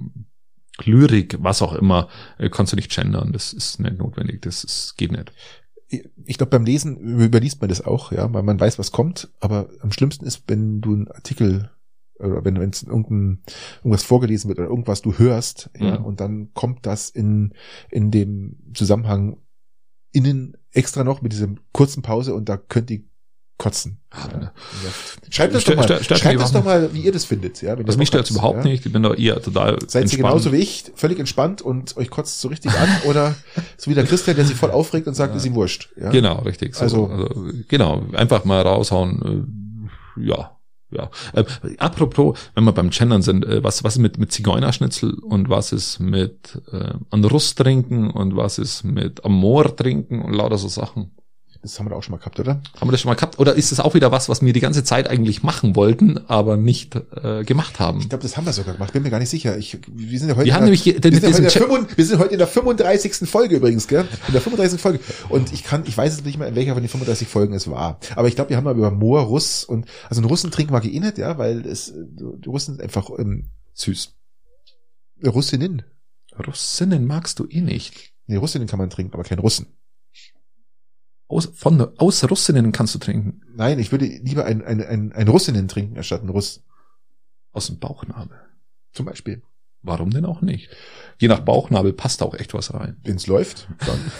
Speaker 1: Lyrik, was auch immer, äh, kannst du nicht gendern. Das ist nicht notwendig. Das ist, geht nicht.
Speaker 2: ich glaube, beim Lesen überliest man das auch, ja, weil man weiß, was kommt. Aber am schlimmsten ist, wenn du einen Artikel oder wenn es irgendein irgendwas vorgelesen wird oder irgendwas du hörst, ja,
Speaker 1: Mhm.
Speaker 2: und dann kommt das in in dem Zusammenhang innen extra noch mit diesem kurzen Pause und da könnt ihr kotzen. Ja. Schreibt das
Speaker 1: Stört-
Speaker 2: doch mal,
Speaker 1: stört- stört
Speaker 2: schreibt das doch mal, wie ihr das findet, ja.
Speaker 1: Also
Speaker 2: ihr
Speaker 1: mich stört's
Speaker 2: habt,
Speaker 1: überhaupt
Speaker 2: ja.
Speaker 1: nicht. Ich bin da eher total
Speaker 2: Seid ihr
Speaker 1: entspannt.
Speaker 2: genauso wie ich, völlig entspannt und euch kotzt so richtig an oder so wie der Christian, der sich voll aufregt und sagt, ist ihm wurscht. Ja?
Speaker 1: Genau, richtig. So,
Speaker 2: Also-
Speaker 1: also, genau, einfach mal raushauen. äh, Ja, ja. Äh, apropos, wenn wir beim Gendern sind, äh, was, was ist mit, mit Zigeunerschnitzel und was ist mit äh, an Russ trinken und was ist mit Amor trinken und lauter so Sachen?
Speaker 2: Das haben wir auch schon mal gehabt, oder?
Speaker 1: Haben wir das schon mal gehabt? Oder ist es auch wieder was, was wir die ganze Zeit eigentlich machen wollten, aber nicht äh, gemacht haben?
Speaker 2: Ich glaube, das haben wir sogar gemacht. Bin mir gar nicht sicher. Ich, wir sind ja heute,
Speaker 1: Wir haben
Speaker 2: in der,
Speaker 1: nämlich
Speaker 2: wir, sind heute in der
Speaker 1: diesem
Speaker 2: 35 wir sind heute in der 35. Folge übrigens, gell? In der 35. Folge. Und ich kann, ich weiß es nicht mehr, in welcher von den 35 Folgen es war. Aber ich glaube, wir haben mal über Moor, Russ und, also einen Russen trinken mag ich eh nicht, ja, weil es, die Russen sind einfach, ähm,
Speaker 1: Süß.
Speaker 2: Russinnen.
Speaker 1: Russinnen magst du eh nicht.
Speaker 2: Nee, Russinnen kann man trinken, aber kein Russen.
Speaker 1: Aus, von, aus Russinnen kannst du trinken.
Speaker 2: Nein, ich würde lieber ein, ein, ein, ein Russinnen trinken, anstatt ein Russ.
Speaker 1: Aus dem Bauchnabel.
Speaker 2: Zum Beispiel.
Speaker 1: Warum denn auch nicht? Je nach Bauchnabel passt auch echt was rein.
Speaker 2: Wenn es läuft, dann.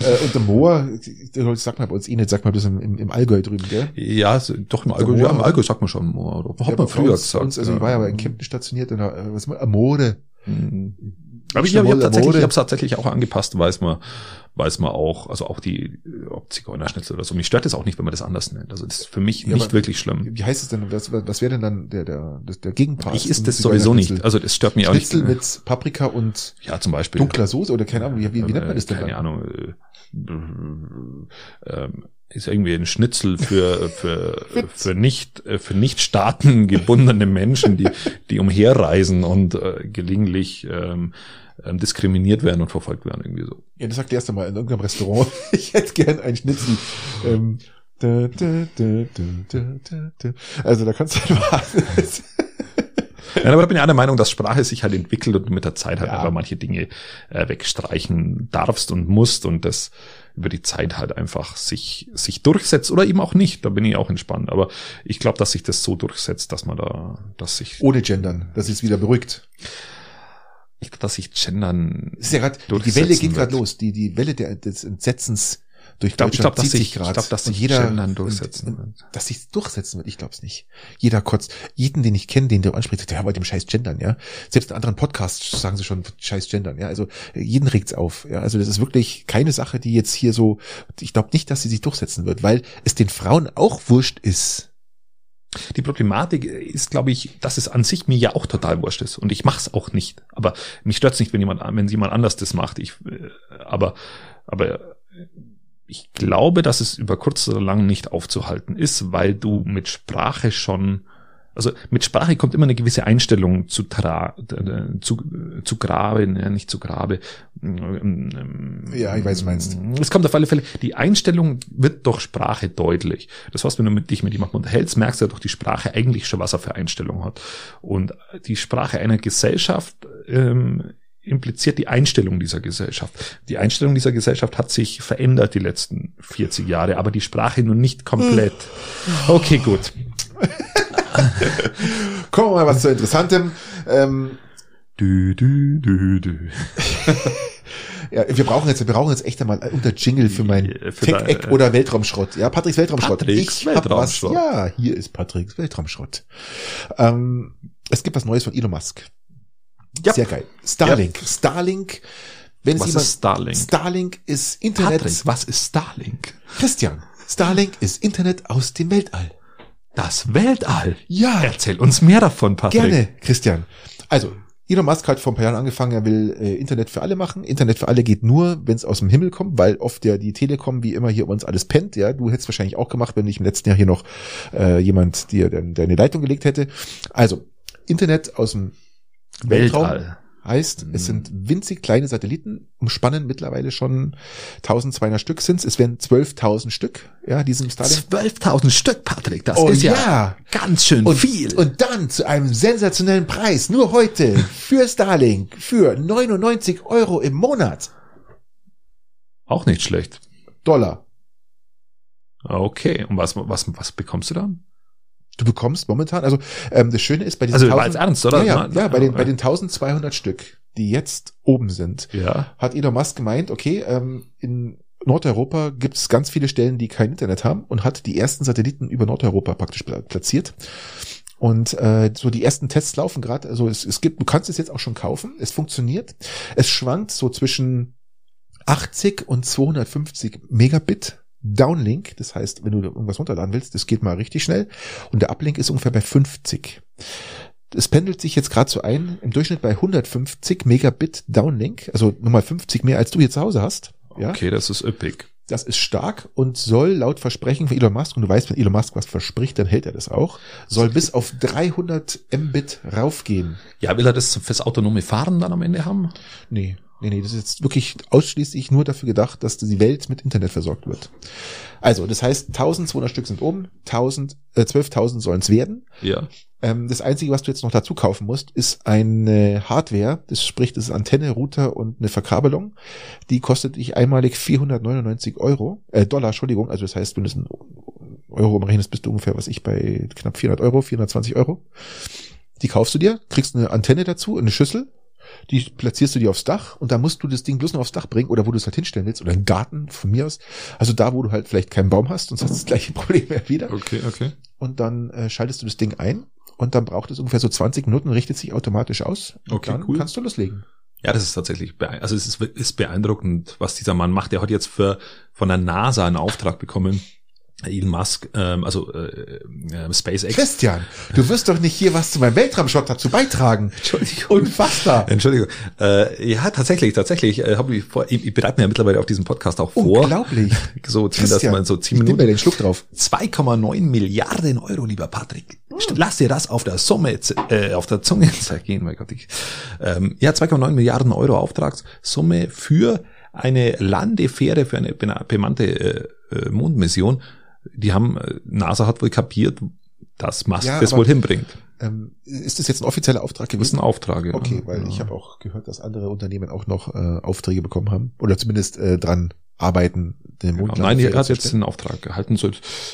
Speaker 2: äh, und der Moor, das sagt man bei uns eh nicht, sagt man bloß im, im, im Allgäu drüben, gell?
Speaker 1: Ja, doch im Allgäu, ja, im? Allgäu sagt man schon Moor. Hat
Speaker 2: Ja,
Speaker 1: man
Speaker 2: bei
Speaker 1: früher
Speaker 2: uns,
Speaker 1: gesagt.
Speaker 2: Uns, also ich war ja aber in Kempten stationiert und da, äh, was mal, Amore.
Speaker 1: Mhm. Aber ich,
Speaker 2: Nicht
Speaker 1: habe tatsächlich, ich habe es tatsächlich auch angepasst, weiß man, weiß man auch, also auch die, ob Zigeunerschnitzel oder so. Mich stört es auch nicht, wenn man das anders nennt. Also das ist für mich
Speaker 2: Ja,
Speaker 1: nicht wirklich schlimm.
Speaker 2: Wie heißt es denn, was, was wäre denn dann der, der, das- der Gegenpart?
Speaker 1: Ich ist
Speaker 2: zum
Speaker 1: das sowieso nicht. Also das stört mich auch nicht.
Speaker 2: Schnitzel mit Paprika und
Speaker 1: ja, zum Beispiel.
Speaker 2: dunkler Soße oder keine Ahnung, wie, wie, wie nennt man das denn
Speaker 1: Keine
Speaker 2: dann?
Speaker 1: Ahnung. Äh, ähm, ist irgendwie ein Schnitzel für für für nicht äh, für nicht staatengebundene Menschen, die die umherreisen und äh, gelegentlich ähm, ähm, diskriminiert werden und verfolgt werden irgendwie so.
Speaker 2: Ja, das erklärst du mal in irgendeinem Restaurant. Ich hätte gern ein Schnitzel. Ähm, da, da, da. Also da kannst du halt
Speaker 1: Ja, aber da bin ich auch der Meinung, dass Sprache sich halt entwickelt und mit der Zeit halt
Speaker 2: Ja.
Speaker 1: einfach manche Dinge äh, wegstreichen darfst und musst und das über die Zeit halt einfach sich sich durchsetzt oder eben auch nicht. Da bin ich auch entspannt. Aber ich glaube, dass sich das so durchsetzt, dass man da, dass sich,
Speaker 2: ohne Gendern. Das ist wieder beruhigt.
Speaker 1: Ich glaub, dass sich Gendern.
Speaker 2: Ist ja gerade, die Welle geht gerade los. Die, die Welle der, des Entsetzens durch
Speaker 1: Ich glaube, ich
Speaker 2: Deutschland
Speaker 1: glaub, dass
Speaker 2: zieht
Speaker 1: sich,
Speaker 2: sich
Speaker 1: ich
Speaker 2: gerade.
Speaker 1: glaube, dass sich
Speaker 2: jeder,
Speaker 1: Gendern durchsetzen
Speaker 2: und, und, dass sich durchsetzen wird, ich glaube es nicht. Jeder kotzt, jeden, den ich kenne, den du ansprichst, sagt, ja, bei dem scheiß Gendern, ja. Selbst in anderen Podcasts sagen sie schon scheiß Gendern, ja. Also jeden regt's auf, ja. Also das ist wirklich keine Sache, die jetzt hier so, ich glaube nicht, dass sie sich durchsetzen wird, weil es den Frauen auch wurscht ist.
Speaker 1: Die Problematik ist, glaube ich, dass es an sich mir ja auch total wurscht ist. Und ich mache es auch nicht. Aber mich stört's nicht, wenn jemand, wenn jemand anders das macht. Ich, äh, aber, aber ich glaube, dass es über kurz oder lang nicht aufzuhalten ist, weil du mit Sprache schon, also mit Sprache kommt immer eine gewisse Einstellung zu tra, äh, zu, zu Grabe, nicht zu Grabe.
Speaker 2: Ja, ich weiß, was du meinst.
Speaker 1: Es kommt auf alle Fälle, die Einstellung wird durch Sprache deutlich. Das heißt, wenn du mit dich mit jemandem unterhältst, merkst du ja durch die Sprache eigentlich schon, was er für Einstellung hat. Und die Sprache einer Gesellschaft ähm, impliziert die Einstellung dieser Gesellschaft. Die Einstellung dieser Gesellschaft hat sich verändert die letzten 40 Jahre, aber die Sprache nun nicht komplett. Okay, gut.
Speaker 2: Kommen wir mal was zu Interessantem. Ähm,
Speaker 1: Dü, dü, dü, dü.
Speaker 2: ja, wir brauchen jetzt, wir brauchen jetzt echt einmal unter Jingle für mein
Speaker 1: für
Speaker 2: Tech-Eck
Speaker 1: dein-
Speaker 2: oder Weltraumschrott. Ja, Patricks Weltraumschrott.
Speaker 1: Patricks
Speaker 2: ich
Speaker 1: Weltraumschrott.
Speaker 2: Was, ja, hier ist Patricks Weltraumschrott. Ähm, es gibt was Neues von Elon Musk.
Speaker 1: Ja.
Speaker 2: Sehr geil. Starlink. Starlink. Wenn
Speaker 1: Was ist Starlink?
Speaker 2: Starlink ist Internet.
Speaker 1: Patrick, was ist Starlink?
Speaker 2: Christian. Starlink ist Internet aus dem Weltall.
Speaker 1: Das Weltall.
Speaker 2: Ja.
Speaker 1: Erzähl uns mehr davon, Patrick.
Speaker 2: Gerne, Christian. Also, Elon Musk hat vor ein paar Jahren angefangen, er will äh, Internet für alle machen. Internet für alle geht nur, wenn es aus dem Himmel kommt, weil oft ja die Telekom wie immer hier uns alles pennt. Ja, du hättest wahrscheinlich auch gemacht, wenn nicht im letzten Jahr hier noch äh, jemand dir dein- deine Leitung gelegt hätte. Also, Internet aus dem Weltraum
Speaker 1: Weltall.
Speaker 2: Heißt, es sind winzig kleine Satelliten, umspannen mittlerweile schon 1200 Stück sind's. Es werden 12.000 Stück, ja, diesem Starlink.
Speaker 1: 12.000 Stück, Patrick. Das
Speaker 2: Oh
Speaker 1: ist ja,
Speaker 2: ja.
Speaker 1: ganz schön
Speaker 2: Und,
Speaker 1: viel.
Speaker 2: und dann zu einem sensationellen Preis, nur heute, für Starlink, für 99 Euro im Monat.
Speaker 1: Auch nicht schlecht.
Speaker 2: Dollar.
Speaker 1: Okay. Und was, was, was bekommst du dann?
Speaker 2: Du bekommst momentan, also ähm, das Schöne ist bei diesen
Speaker 1: Also war jetzt ernst, oder?
Speaker 2: Ja, ja, ja bei, den, bei den 1200 Stück, die jetzt oben sind,
Speaker 1: Ja.
Speaker 2: hat Elon Musk gemeint, okay, ähm, in Nordeuropa gibt es ganz viele Stellen, die kein Internet haben und hat die ersten Satelliten über Nordeuropa praktisch pla- platziert. Und äh, so die ersten Tests laufen gerade. Also es, es gibt, du kannst es jetzt auch schon kaufen. Es funktioniert. Es schwankt so zwischen 80 und 250 Megabit Downlink, das heißt, wenn du irgendwas runterladen willst, das geht mal richtig schnell. Und der Uplink ist ungefähr bei 50. Es pendelt sich jetzt gerade so ein, im Durchschnitt bei 150 Megabit Downlink, also nochmal 50 mehr als du hier zu Hause hast. Ja?
Speaker 1: Okay, das ist üppig.
Speaker 2: Das ist stark und soll laut Versprechen von Elon Musk, und du weißt, wenn Elon Musk was verspricht, dann hält er das auch, soll bis auf 300 Mbit raufgehen.
Speaker 1: Ja, will er das fürs autonome Fahren dann am Ende haben?
Speaker 2: Nee, nee, nee, das ist jetzt wirklich ausschließlich nur dafür gedacht, dass die Welt mit Internet versorgt wird. Also, das heißt, 1200 Stück sind oben, 1000, äh, 12.000 sollen es werden.
Speaker 1: Ja.
Speaker 2: Ähm, das Einzige, was du jetzt noch dazu kaufen musst, ist eine Hardware. Das spricht, das ist Antenne, Router und eine Verkabelung. Die kostet dich einmalig 499 Euro, äh, Dollar, Entschuldigung. Also das heißt, wenn du es in Euro umrechnest, bist du ungefähr, was ich, bei knapp 400 Euro, 420 Euro. Die kaufst du dir, kriegst eine Antenne dazu, eine Schüssel, die platzierst du dir aufs Dach und da musst du das Ding bloß noch aufs Dach bringen oder wo du es halt hinstellen willst oder einen Garten von mir aus. Also da, wo du halt vielleicht keinen Baum hast, sonst hast du das gleiche Problem wieder.
Speaker 1: Okay, okay.
Speaker 2: Und dann äh, schaltest du das Ding ein und dann braucht es ungefähr so 20 Minuten, richtet sich automatisch aus. Und
Speaker 1: Okay,
Speaker 2: dann
Speaker 1: cool.
Speaker 2: kannst du loslegen.
Speaker 1: Ja, das ist tatsächlich, also es ist, ist beeindruckend, was dieser Mann macht. Er hat jetzt für, von der NASA einen Auftrag bekommen. Elon Musk, ähm, also äh, äh, SpaceX.
Speaker 2: Christian, du wirst doch nicht hier was zu meinem Weltraumschrott dazu beitragen.
Speaker 1: Entschuldigung.
Speaker 2: Unfassbar.
Speaker 1: Entschuldigung. Äh, ja, tatsächlich, tatsächlich. Äh, hab ich, vor, ich, ich bereite mir ja mittlerweile auf diesen Podcast auch vor.
Speaker 2: Unglaublich.
Speaker 1: So, dass
Speaker 2: Christian,
Speaker 1: man so zehn
Speaker 2: ich
Speaker 1: Minuten.
Speaker 2: den Schluck drauf.
Speaker 1: 2,9 Milliarden Euro, lieber Patrick. Lass dir das auf der Summe, äh, auf der Zunge zergehen, mein Gott. Ich, ähm, ja, 2,9 Milliarden Euro Auftragssumme für eine Landefähre, für eine bemannte äh, äh, Mondmission. Die haben, äh, NASA hat wohl kapiert, dass Musk
Speaker 2: Ja,
Speaker 1: das wohl hinbringt.
Speaker 2: Ähm, ist das jetzt ein offizieller Auftrag
Speaker 1: Das ist
Speaker 2: gewesen?
Speaker 1: ein Auftrag. ja.
Speaker 2: Okay, weil
Speaker 1: ja.
Speaker 2: ich habe auch gehört, dass andere Unternehmen auch noch äh, Aufträge bekommen haben oder zumindest äh, dran arbeiten, den
Speaker 1: Genau. Nein, er hat jetzt einen Auftrag gehalten, so,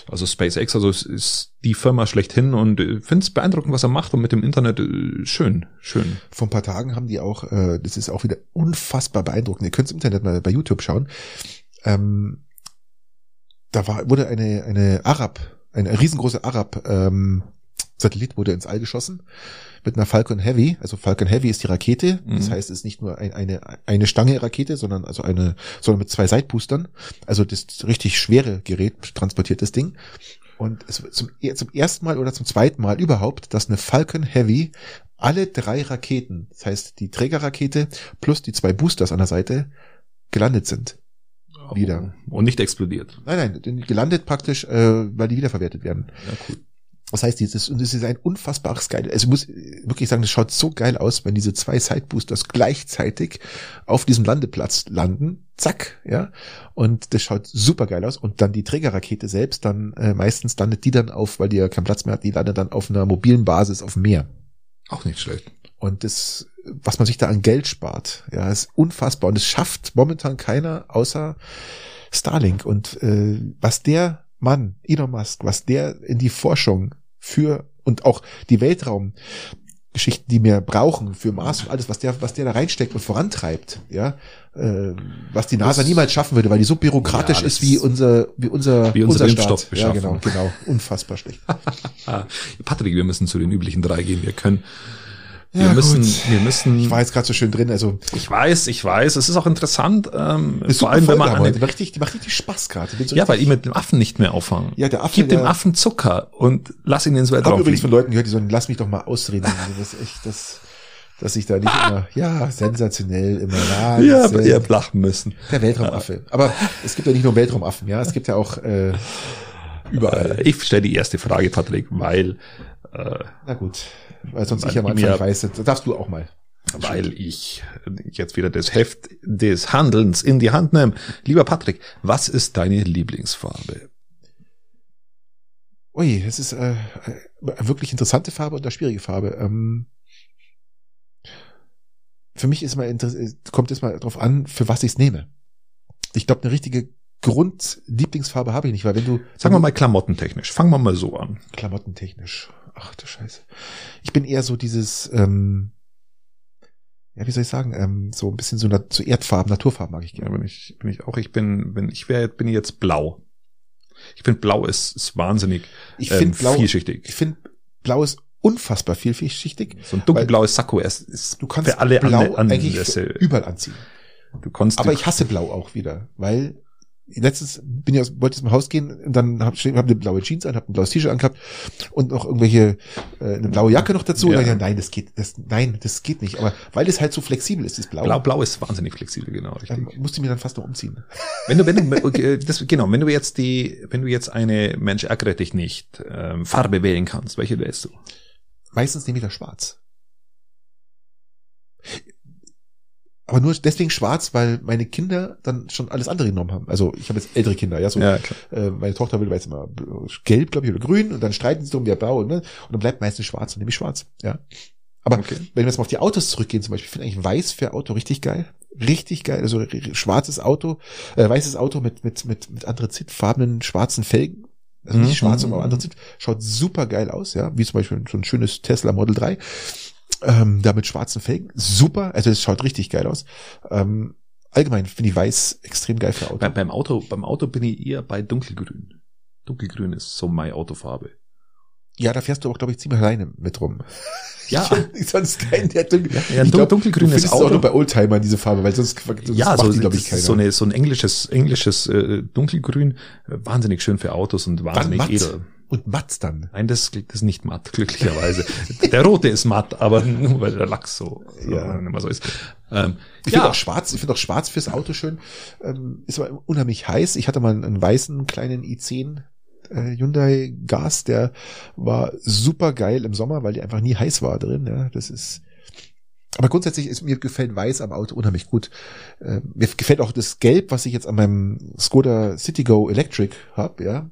Speaker 1: also SpaceX, also es ist die Firma schlechthin und äh, finde es beeindruckend, was er macht und mit dem Internet äh, schön, schön.
Speaker 2: Vor ein paar Tagen haben die auch, äh, das ist auch wieder unfassbar beeindruckend. Ihr könnt im Internet mal bei YouTube schauen. Ähm, da war, wurde eine, eine Arab, eine riesengroße Arab, ähm, Satellit wurde ins All geschossen mit einer Falcon Heavy. Also Falcon Heavy ist die Rakete. Das
Speaker 1: Mhm.
Speaker 2: heißt, es ist nicht nur ein, eine, eine Stange Rakete, sondern also eine, sondern mit zwei Seitboostern. Also das richtig schwere Gerät transportiert das Ding. Und es zum, zum ersten Mal oder zum zweiten Mal überhaupt, dass eine Falcon Heavy alle drei Raketen, das heißt die Trägerrakete plus die zwei Boosters an der Seite, gelandet sind. Wieder.
Speaker 1: Und nicht explodiert.
Speaker 2: Nein, nein, gelandet praktisch, äh, weil die wiederverwertet werden.
Speaker 1: Ja, cool.
Speaker 2: Das heißt, dieses, und es ist ein unfassbares geil. Also ich muss wirklich sagen, das schaut so geil aus, wenn diese zwei Sideboosters gleichzeitig auf diesem Landeplatz landen. Zack, ja. Und das schaut super geil aus. Und dann die Trägerrakete selbst, dann äh, meistens landet die dann auf, weil die ja keinen Platz mehr hat, die landet dann auf einer mobilen Basis auf dem Meer.
Speaker 1: Auch nicht schlecht.
Speaker 2: Und das, was man sich da an Geld spart, ja, ist unfassbar. Und es schafft momentan keiner außer Starlink. Und äh, was der Mann, Elon Musk, was der in die Forschung für und auch die Weltraumgeschichten, die wir brauchen für Mars und alles, was der, was der da reinsteckt und vorantreibt, ja, äh, was die NASA
Speaker 1: Das-
Speaker 2: niemals schaffen würde, weil die so bürokratisch
Speaker 1: Ja,
Speaker 2: ist wie unser, wie unser,
Speaker 1: Wie unser Impfstoff
Speaker 2: Staat. Ja, genau, genau, unfassbar schlecht.
Speaker 1: Ah, Patrick, wir müssen zu den üblichen drei gehen. Wir können, wir
Speaker 2: Ja,
Speaker 1: müssen,
Speaker 2: gut.
Speaker 1: wir müssen.
Speaker 2: Ich war jetzt gerade so schön drin, also
Speaker 1: Ich weiß, ich weiß. Es ist auch interessant, ähm,
Speaker 2: Ist
Speaker 1: vor allem wenn man an den,
Speaker 2: Die macht richtig, die macht richtig Spaß gerade. Ich so
Speaker 1: ja, weil ich mit dem Affen nicht mehr auffangen.
Speaker 2: Ja, der Affe,
Speaker 1: Gib dem Affen Zucker und lass ihn ins
Speaker 2: Ich habe
Speaker 1: Weltraum
Speaker 2: übrigens von. Leuten gehört, die so, lass mich doch mal ausreden. Das ist echt das, dass ich da nicht immer, ja, sensationell immer, ja,
Speaker 1: Ja, aber ihr lachen müssen.
Speaker 2: der Weltraumaffe. Aber es gibt ja nicht nur Weltraumaffen, ja, es gibt ja auch äh, überall.
Speaker 1: Äh, Ich stelle die erste Frage, Patrick, weil, äh,
Speaker 2: Na gut, weil sonst
Speaker 1: Weil
Speaker 2: ich am Anfang
Speaker 1: mir-
Speaker 2: weiß, da darfst du auch mal.
Speaker 1: weil ich jetzt wieder das Heft des Handelns in die Hand nehme. Lieber Patrick, was ist deine Lieblingsfarbe?
Speaker 2: Ui, das ist äh, eine wirklich interessante Farbe und eine schwierige Farbe. Ähm, für mich ist mal kommt es mal drauf an, für was ich es nehme. Ich glaube, eine richtige Grundlieblingsfarbe habe ich nicht, weil wenn du
Speaker 1: Sagen wir mal klamottentechnisch. Fangen wir mal so an.
Speaker 2: klamottentechnisch, ach du Scheiße, ich bin eher so dieses, ähm, ja, wie soll ich sagen, ähm, so ein bisschen so, so Erdfarben, Naturfarben mag ich gerne.
Speaker 1: bin ich, bin ich auch. Ich bin, wenn ich wäre, bin ich jetzt blau. Ich finde blau ist, ist wahnsinnig
Speaker 2: Ich
Speaker 1: ähm,
Speaker 2: blau,
Speaker 1: vielschichtig.
Speaker 2: ich finde blau ist unfassbar vielschichtig.
Speaker 1: So ein dunkelblaues Sakko ist, ist
Speaker 2: Du kannst
Speaker 1: für alle
Speaker 2: blau
Speaker 1: Ande-
Speaker 2: eigentlich
Speaker 1: Anlässe.
Speaker 2: überall anziehen.
Speaker 1: Du kannst
Speaker 2: Aber ich hasse blau auch wieder, weil letztens bin ich aus, wollte aus dem Haus gehen und dann habe hab eine blaue Jeans an, habe ein blaues T-Shirt angehabt und noch irgendwelche äh, eine blaue Jacke noch dazu.
Speaker 1: Ja.
Speaker 2: Und dann, nein, das geht, das, nein, das geht nicht. Aber weil es halt so flexibel ist, das Blau,
Speaker 1: Blau, Blau ist wahnsinnig flexibel, genau, richtig.
Speaker 2: ähm, musste ich mir dann fast noch umziehen.
Speaker 1: Wenn du, wenn du, okay, das, genau, wenn du jetzt die, wenn du jetzt eine Mensch ärgere dich nicht ähm, Farbe wählen kannst, welche wählst du?
Speaker 2: Meistens nehme ich das Schwarz. Aber nur deswegen schwarz, weil meine Kinder dann schon alles andere genommen haben. Also ich habe jetzt ältere Kinder, ja, so
Speaker 1: klar.
Speaker 2: äh, meine Tochter will weiß immer gelb, glaube ich, oder grün und dann streiten sie drum, wer blau, ne? Und dann bleibt meistens schwarz und nehme ich schwarz, ja. Aber
Speaker 1: Okay.
Speaker 2: wenn wir jetzt mal auf die Autos zurückgehen, zum Beispiel, ich finde eigentlich weiß für Auto richtig geil. Richtig geil. Also schwarzes Auto, äh, weißes Auto mit, mit, mit, mit anthrazitfarbenen schwarzen Felgen. Also nicht
Speaker 1: Mhm.
Speaker 2: schwarz, sondern Anthrazit. Schaut super geil aus, ja. Wie zum Beispiel so ein schönes Tesla Model 3. Ähm, da mit schwarzen Felgen. Super. Also es schaut richtig geil aus. Ähm, allgemein finde ich weiß extrem geil für Auto.
Speaker 1: Bei, beim Auto, beim Auto bin ich eher bei dunkelgrün. Dunkelgrün ist so meine Autofarbe.
Speaker 2: Ja, da fährst du auch, glaube ich, ziemlich alleine mit rum.
Speaker 1: Ja.
Speaker 2: Ich sonst kein der dunkel.
Speaker 1: Ja, ein
Speaker 2: ich glaub,
Speaker 1: dunkelgrünes
Speaker 2: du findest es
Speaker 1: Auto.
Speaker 2: auch nur bei Oldtimer diese Farbe, weil sonst, sonst
Speaker 1: ja, so,
Speaker 2: die, glaube ich, keiner.
Speaker 1: ist so, eine, so ein englisches, englisches äh, Dunkelgrün, äh, wahnsinnig schön für Autos und wahnsinnig edel.
Speaker 2: Und matt dann.
Speaker 1: Nein, das, ist nicht matt, glücklicherweise. der rote ist matt, aber nur weil der Lachs so,
Speaker 2: Ja.
Speaker 1: mehr so ist. Ähm,
Speaker 2: Ich
Speaker 1: ja,
Speaker 2: finde auch schwarz, ich finde auch schwarz fürs Auto schön. Ähm, ist aber unheimlich heiß. Ich hatte mal einen, einen weißen kleinen i10 äh, Hyundai Gas, der war super geil im Sommer, weil die einfach nie heiß war drin. Ja, das ist. Aber grundsätzlich ist mir gefällt weiß am Auto unheimlich gut. Äh, mir gefällt auch das Gelb, was ich jetzt an meinem Skoda Citigo Electric habe. Ja,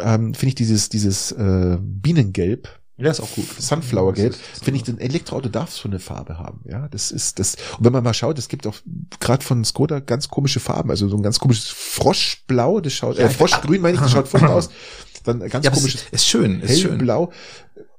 Speaker 2: ähm, finde ich dieses dieses äh, Bienengelb.
Speaker 1: ja, ist auch gut.
Speaker 2: Sunflower-Gelb, finde ich, ein Elektroauto darf so eine Farbe haben. Ja, das ist das. Und wenn man mal schaut, es gibt auch gerade von Skoda ganz komische Farben, also so ein ganz komisches Froschblau, das schaut, äh, Froschgrün meine ich, das schaut furchtbar aus. Dann ein ganz
Speaker 1: Ja,
Speaker 2: komisches
Speaker 1: ist, schön, ist schön.
Speaker 2: hellblau.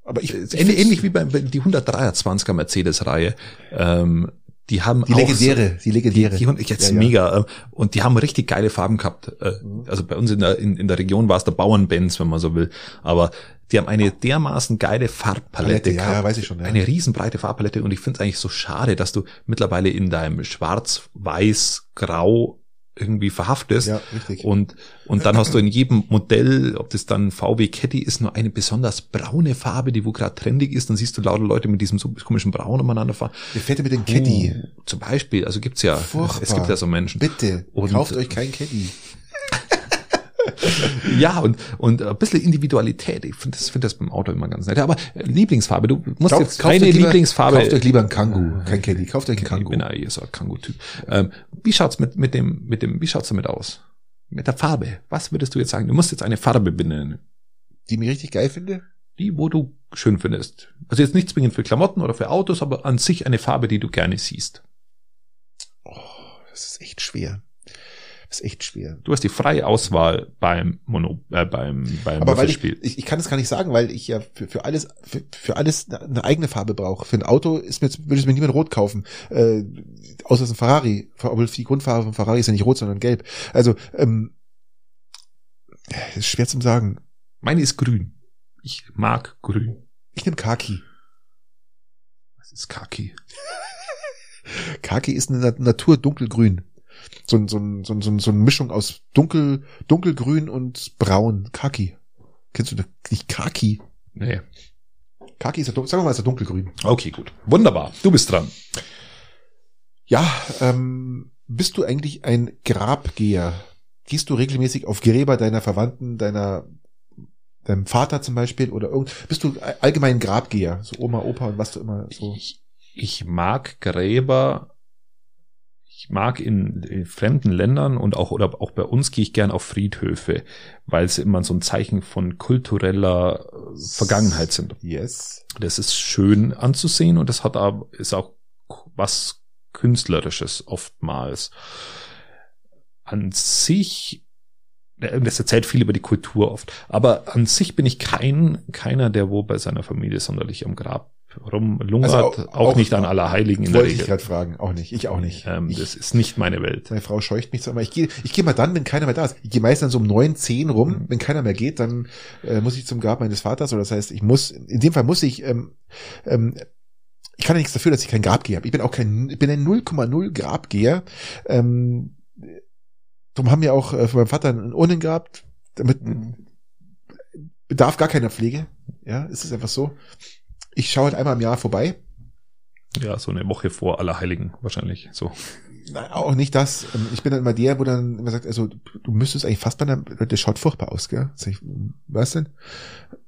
Speaker 2: Aber ich, ich
Speaker 1: ähnlich, ähnlich wie bei bei die 123er Mercedes-Reihe. Ähm, die haben
Speaker 2: die
Speaker 1: auch
Speaker 2: legendäre, die legendäre.
Speaker 1: Die, die jetzt
Speaker 2: Ja,
Speaker 1: mega. äh, Und die haben richtig geile Farben gehabt. Äh,
Speaker 2: Mhm.
Speaker 1: Also bei uns in der, in, in der Region war es der Bauernbenz, wenn man so will. Aber die haben eine dermaßen geile Farbpalette
Speaker 2: Palette,
Speaker 1: gehabt.
Speaker 2: ja, weiß ich schon, ja.
Speaker 1: Eine riesenbreite Farbpalette. Und ich finde es eigentlich so schade, dass du mittlerweile in deinem Schwarz, Weiß, Grau irgendwie verhaftest.
Speaker 2: Ja, richtig.
Speaker 1: Und, und dann hast du in jedem Modell, ob das dann VW Caddy ist, nur eine besonders braune Farbe, die wo gerade trendig ist. Dann siehst du lauter Leute mit diesem so komischen Braun umeinander fahren.
Speaker 2: Der fährt mit dem Caddy.
Speaker 1: Uh, zum Beispiel, also gibt's ja,
Speaker 2: Furchtbar.
Speaker 1: es gibt ja so Menschen.
Speaker 2: Bitte,
Speaker 1: Und-
Speaker 2: kauft euch kein Caddy.
Speaker 1: Ja, und, und ein bisschen Individualität. Ich finde das, finde das beim Auto immer ganz nett. Aber äh, Lieblingsfarbe, du musst
Speaker 2: Kauft-
Speaker 1: jetzt keine
Speaker 2: lieber-
Speaker 1: Lieblingsfarbe.
Speaker 2: Kauft euch lieber ein Kangoo, kein Caddy. Kauft euch ein
Speaker 1: ich
Speaker 2: Kangoo.
Speaker 1: bin ja eh so ein Kangoo-Typ. Ähm, wie schaut's mit, mit dem, mit dem, wie schaut's damit aus? Mit der Farbe. Was würdest du jetzt sagen? Du musst jetzt eine Farbe benennen.
Speaker 2: Die mir richtig geil finde.
Speaker 1: Die, wo du schön findest. Also jetzt nicht zwingend für Klamotten oder für Autos, aber an sich eine Farbe, die du gerne siehst.
Speaker 2: Oh, das ist echt schwer. Das ist echt schwer.
Speaker 1: Du hast die freie Auswahl beim Mono, äh, beim, beim
Speaker 2: Aber weil ich, ich, ich kann es gar nicht sagen, weil ich ja für, für alles für, für alles eine eigene Farbe brauche. Für ein Auto ist mir, würde es mir niemand rot kaufen. Äh, außer es ein Ferrari. Obwohl die Grundfarbe von Ferrari ist ja nicht rot, sondern gelb. Also, ähm, ist schwer zum sagen.
Speaker 1: Meine ist grün. Ich mag grün.
Speaker 2: Ich nehme Kaki.
Speaker 1: Was ist Kaki?
Speaker 2: Kaki ist eine Nat- Natur dunkelgrün. So, ein- so, ein- so, ein- so, ein- so eine Mischung aus dunkel, dunkelgrün und braun. Kaki. Kennst du das? nicht Kaki?
Speaker 1: Nee.
Speaker 2: Kaki ist ja, sagen wir mal, ist ja dunkelgrün.
Speaker 1: Okay, gut. Wunderbar. Du bist dran.
Speaker 2: Ja, ähm, bist du eigentlich ein Grabgeher? Gehst du regelmäßig auf Gräber deiner Verwandten, deiner, deinem Vater zum Beispiel oder irgend, bist du all- allgemein Grabgeher? So Oma, Opa und was du immer so.
Speaker 1: Ich, ich mag Gräber. Ich mag in, in fremden Ländern und auch oder auch bei uns gehe ich gern auf Friedhöfe, weil sie immer so ein Zeichen von kultureller äh, Vergangenheit sind.
Speaker 2: Yes.
Speaker 1: Das ist schön anzusehen und das hat aber, ist auch was Künstlerisches oftmals. An sich, das erzählt viel über die Kultur oft, aber an sich bin ich kein, keiner, der wo bei seiner Familie sonderlich am Grab rumlungert,
Speaker 2: Also
Speaker 1: auch,
Speaker 2: auch- auch-
Speaker 1: nicht an Allerheiligen in der
Speaker 2: Wollte ich
Speaker 1: Regel.
Speaker 2: gerade fragen. Auch nicht. Ich auch nicht.
Speaker 1: Ähm,
Speaker 2: ich,
Speaker 1: das ist nicht meine Welt.
Speaker 2: meine Frau scheucht mich so immer. Ich gehe, ich gehe mal dann, wenn keiner mehr da ist. Ich gehe meistens so um neun, zehn rum.
Speaker 1: Mhm.
Speaker 2: Wenn keiner mehr geht, dann äh, muss ich zum Grab meines Vaters. Oder das heißt, ich muss, in dem Fall muss ich, ähm, ähm, ich kann ja nichts dafür, dass ich kein Grabgeher habe. Ich bin auch kein, ich bin ein 0,0 Grabgeher. Ähm, darum haben wir auch äh, von meinem Vater einen Urnen gehabt, damit bedarf gar keiner Pflege. Ja, es ist einfach so. Ich schaue halt einmal im Jahr vorbei.
Speaker 1: Ja, so eine Woche vor Allerheiligen wahrscheinlich. So.
Speaker 2: Nein, auch nicht das. Ähm, Ich bin dann immer der, wo dann immer sagt, also du müsstest eigentlich fast bei einer, das schaut furchtbar aus, gell? Sag ich, was denn?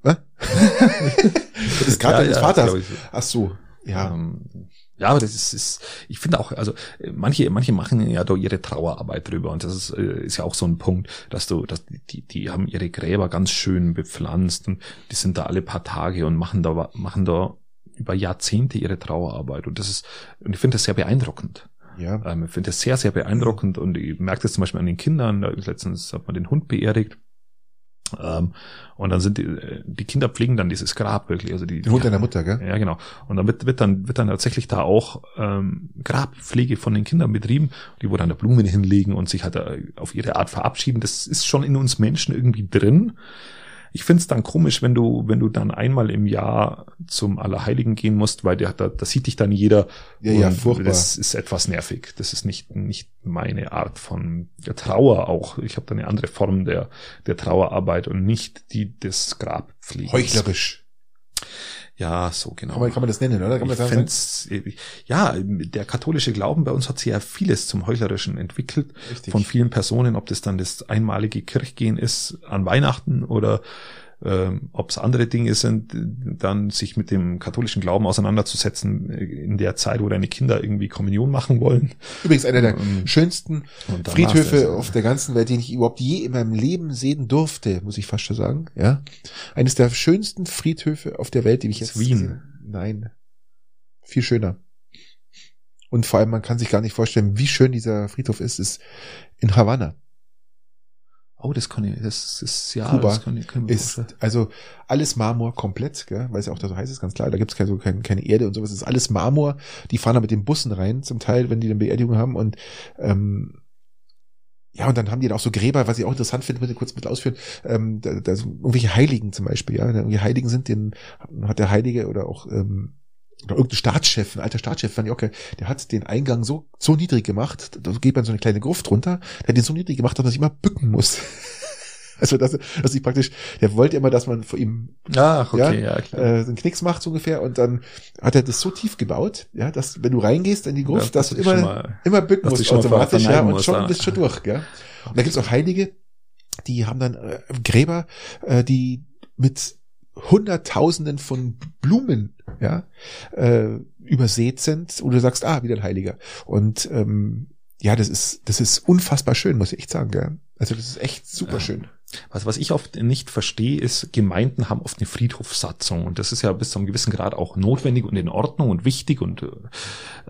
Speaker 2: Was? das ist gerade
Speaker 1: Ja,
Speaker 2: deines
Speaker 1: ja,
Speaker 2: Vaters.
Speaker 1: ich.
Speaker 2: Ach so, ja.
Speaker 1: Ähm, ja, aber das ist, ist ich finde auch, also äh, manche, manche machen ja da ihre Trauerarbeit drüber und das ist, äh, ist ja auch so ein Punkt, dass du, dass die, die haben ihre Gräber ganz schön bepflanzt und die sind da alle paar Tage und machen da, machen da über Jahrzehnte ihre Trauerarbeit und das ist, und ich finde das sehr beeindruckend.
Speaker 2: Ja.
Speaker 1: Ähm, ich finde das sehr, sehr beeindruckend und ich merke das zum Beispiel an den Kindern. Letztens hat man den Hund beerdigt. Ähm, und dann sind die, die Kinder pflegen dann dieses Grab wirklich. Also die, die,
Speaker 2: deiner Mutter, gell?
Speaker 1: ja, genau. Und dann wird, wird dann wird dann tatsächlich da auch ähm, Grabpflege von den Kindern betrieben, die wo dann da Blumen hinlegen und sich halt äh, auf ihre Art verabschieden. Das ist schon in uns Menschen irgendwie drin. Ich find's dann komisch, wenn du, wenn du dann einmal im Jahr zum Allerheiligen gehen musst, weil der, da, da sieht dich dann jeder.
Speaker 2: Ja, ja, furchtbar.
Speaker 1: Das ist etwas nervig. Das ist nicht, nicht meine Art von der Trauer auch. Ich habe da eine andere Form der, der Trauerarbeit und nicht die des Grabpflegens.
Speaker 2: Heuchlerisch.
Speaker 1: Ja, so genau.
Speaker 2: Kann man, kann man das nennen, oder? Kann man
Speaker 1: Ich
Speaker 2: das sagen?
Speaker 1: fänd's, ja, der katholische Glauben bei uns hat sehr vieles zum Heuchlerischen entwickelt.
Speaker 2: Richtig.
Speaker 1: Von vielen Personen, ob das dann das einmalige Kirchgehen ist an Weihnachten oder ähm, ob es andere Dinge sind, dann sich mit dem katholischen Glauben auseinanderzusetzen äh, in der Zeit, wo deine Kinder irgendwie Kommunion machen wollen.
Speaker 2: Übrigens einer der
Speaker 1: Ähm,
Speaker 2: schönsten Friedhöfe
Speaker 1: das.
Speaker 2: auf der ganzen Welt, den ich überhaupt je in meinem Leben sehen durfte, muss ich fast schon sagen. Ja, eines der schönsten Friedhöfe auf der Welt, die ich jetzt
Speaker 1: Wien.
Speaker 2: gesehen- Nein, viel schöner. Und vor allem, man kann sich gar nicht vorstellen, wie schön dieser Friedhof ist, ist in Havanna.
Speaker 1: Oh, das kann ich, das ist ja,
Speaker 2: Kuba
Speaker 1: das kann ich, kann ich mir
Speaker 2: Ist also alles Marmor komplett, gell? weil es ja auch da so heiß ist, ganz klar. Da gibt's keine, so keine, keine Erde und sowas. Es ist alles Marmor. Die fahren da mit den Bussen rein, zum Teil, wenn die dann Beerdigung haben. Und ähm, ja, und dann haben die da auch so Gräber, was ich auch interessant finde, bitte kurz mit ausführen. Ähm, da, da sind irgendwelche Heiligen zum Beispiel, ja. Wenn da irgendwie Heiligen sind, den hat der Heilige oder auch ähm, oder irgendein Staatschef, ein alter Staatschef, fand ich geil, der hat den Eingang so, so niedrig gemacht, da geht man so eine kleine Gruft runter, der hat den so niedrig gemacht, dass man sich immer bücken muss. Also, dass, dass ich praktisch, der wollte immer, dass man vor ihm
Speaker 1: Ach, okay, ja, klar.
Speaker 2: äh, einen Knicks macht so ungefähr und dann hat er das so tief gebaut, ja, dass wenn du reingehst in die Gruft,
Speaker 1: Ja,
Speaker 2: dass du
Speaker 1: dass du dich
Speaker 2: immer,
Speaker 1: mal-
Speaker 2: immer bücken musst automatisch, ja, und schon
Speaker 1: ja.
Speaker 2: bist du schon durch, gell. Und da gibt's auch Heilige, die haben dann äh, Gräber, äh, die mit Hunderttausenden von Blumen, ja, äh, übersät sind, wo du sagst, ah, wieder ein Heiliger. Und ähm, ja, das ist, das ist unfassbar schön, muss ich echt sagen, gell. Also das ist echt super
Speaker 1: Ja.
Speaker 2: schön.
Speaker 1: Was, was ich oft nicht verstehe, ist, Gemeinden haben oft eine Friedhofssatzung und das ist ja bis zu einem gewissen Grad auch notwendig und in Ordnung und wichtig und äh,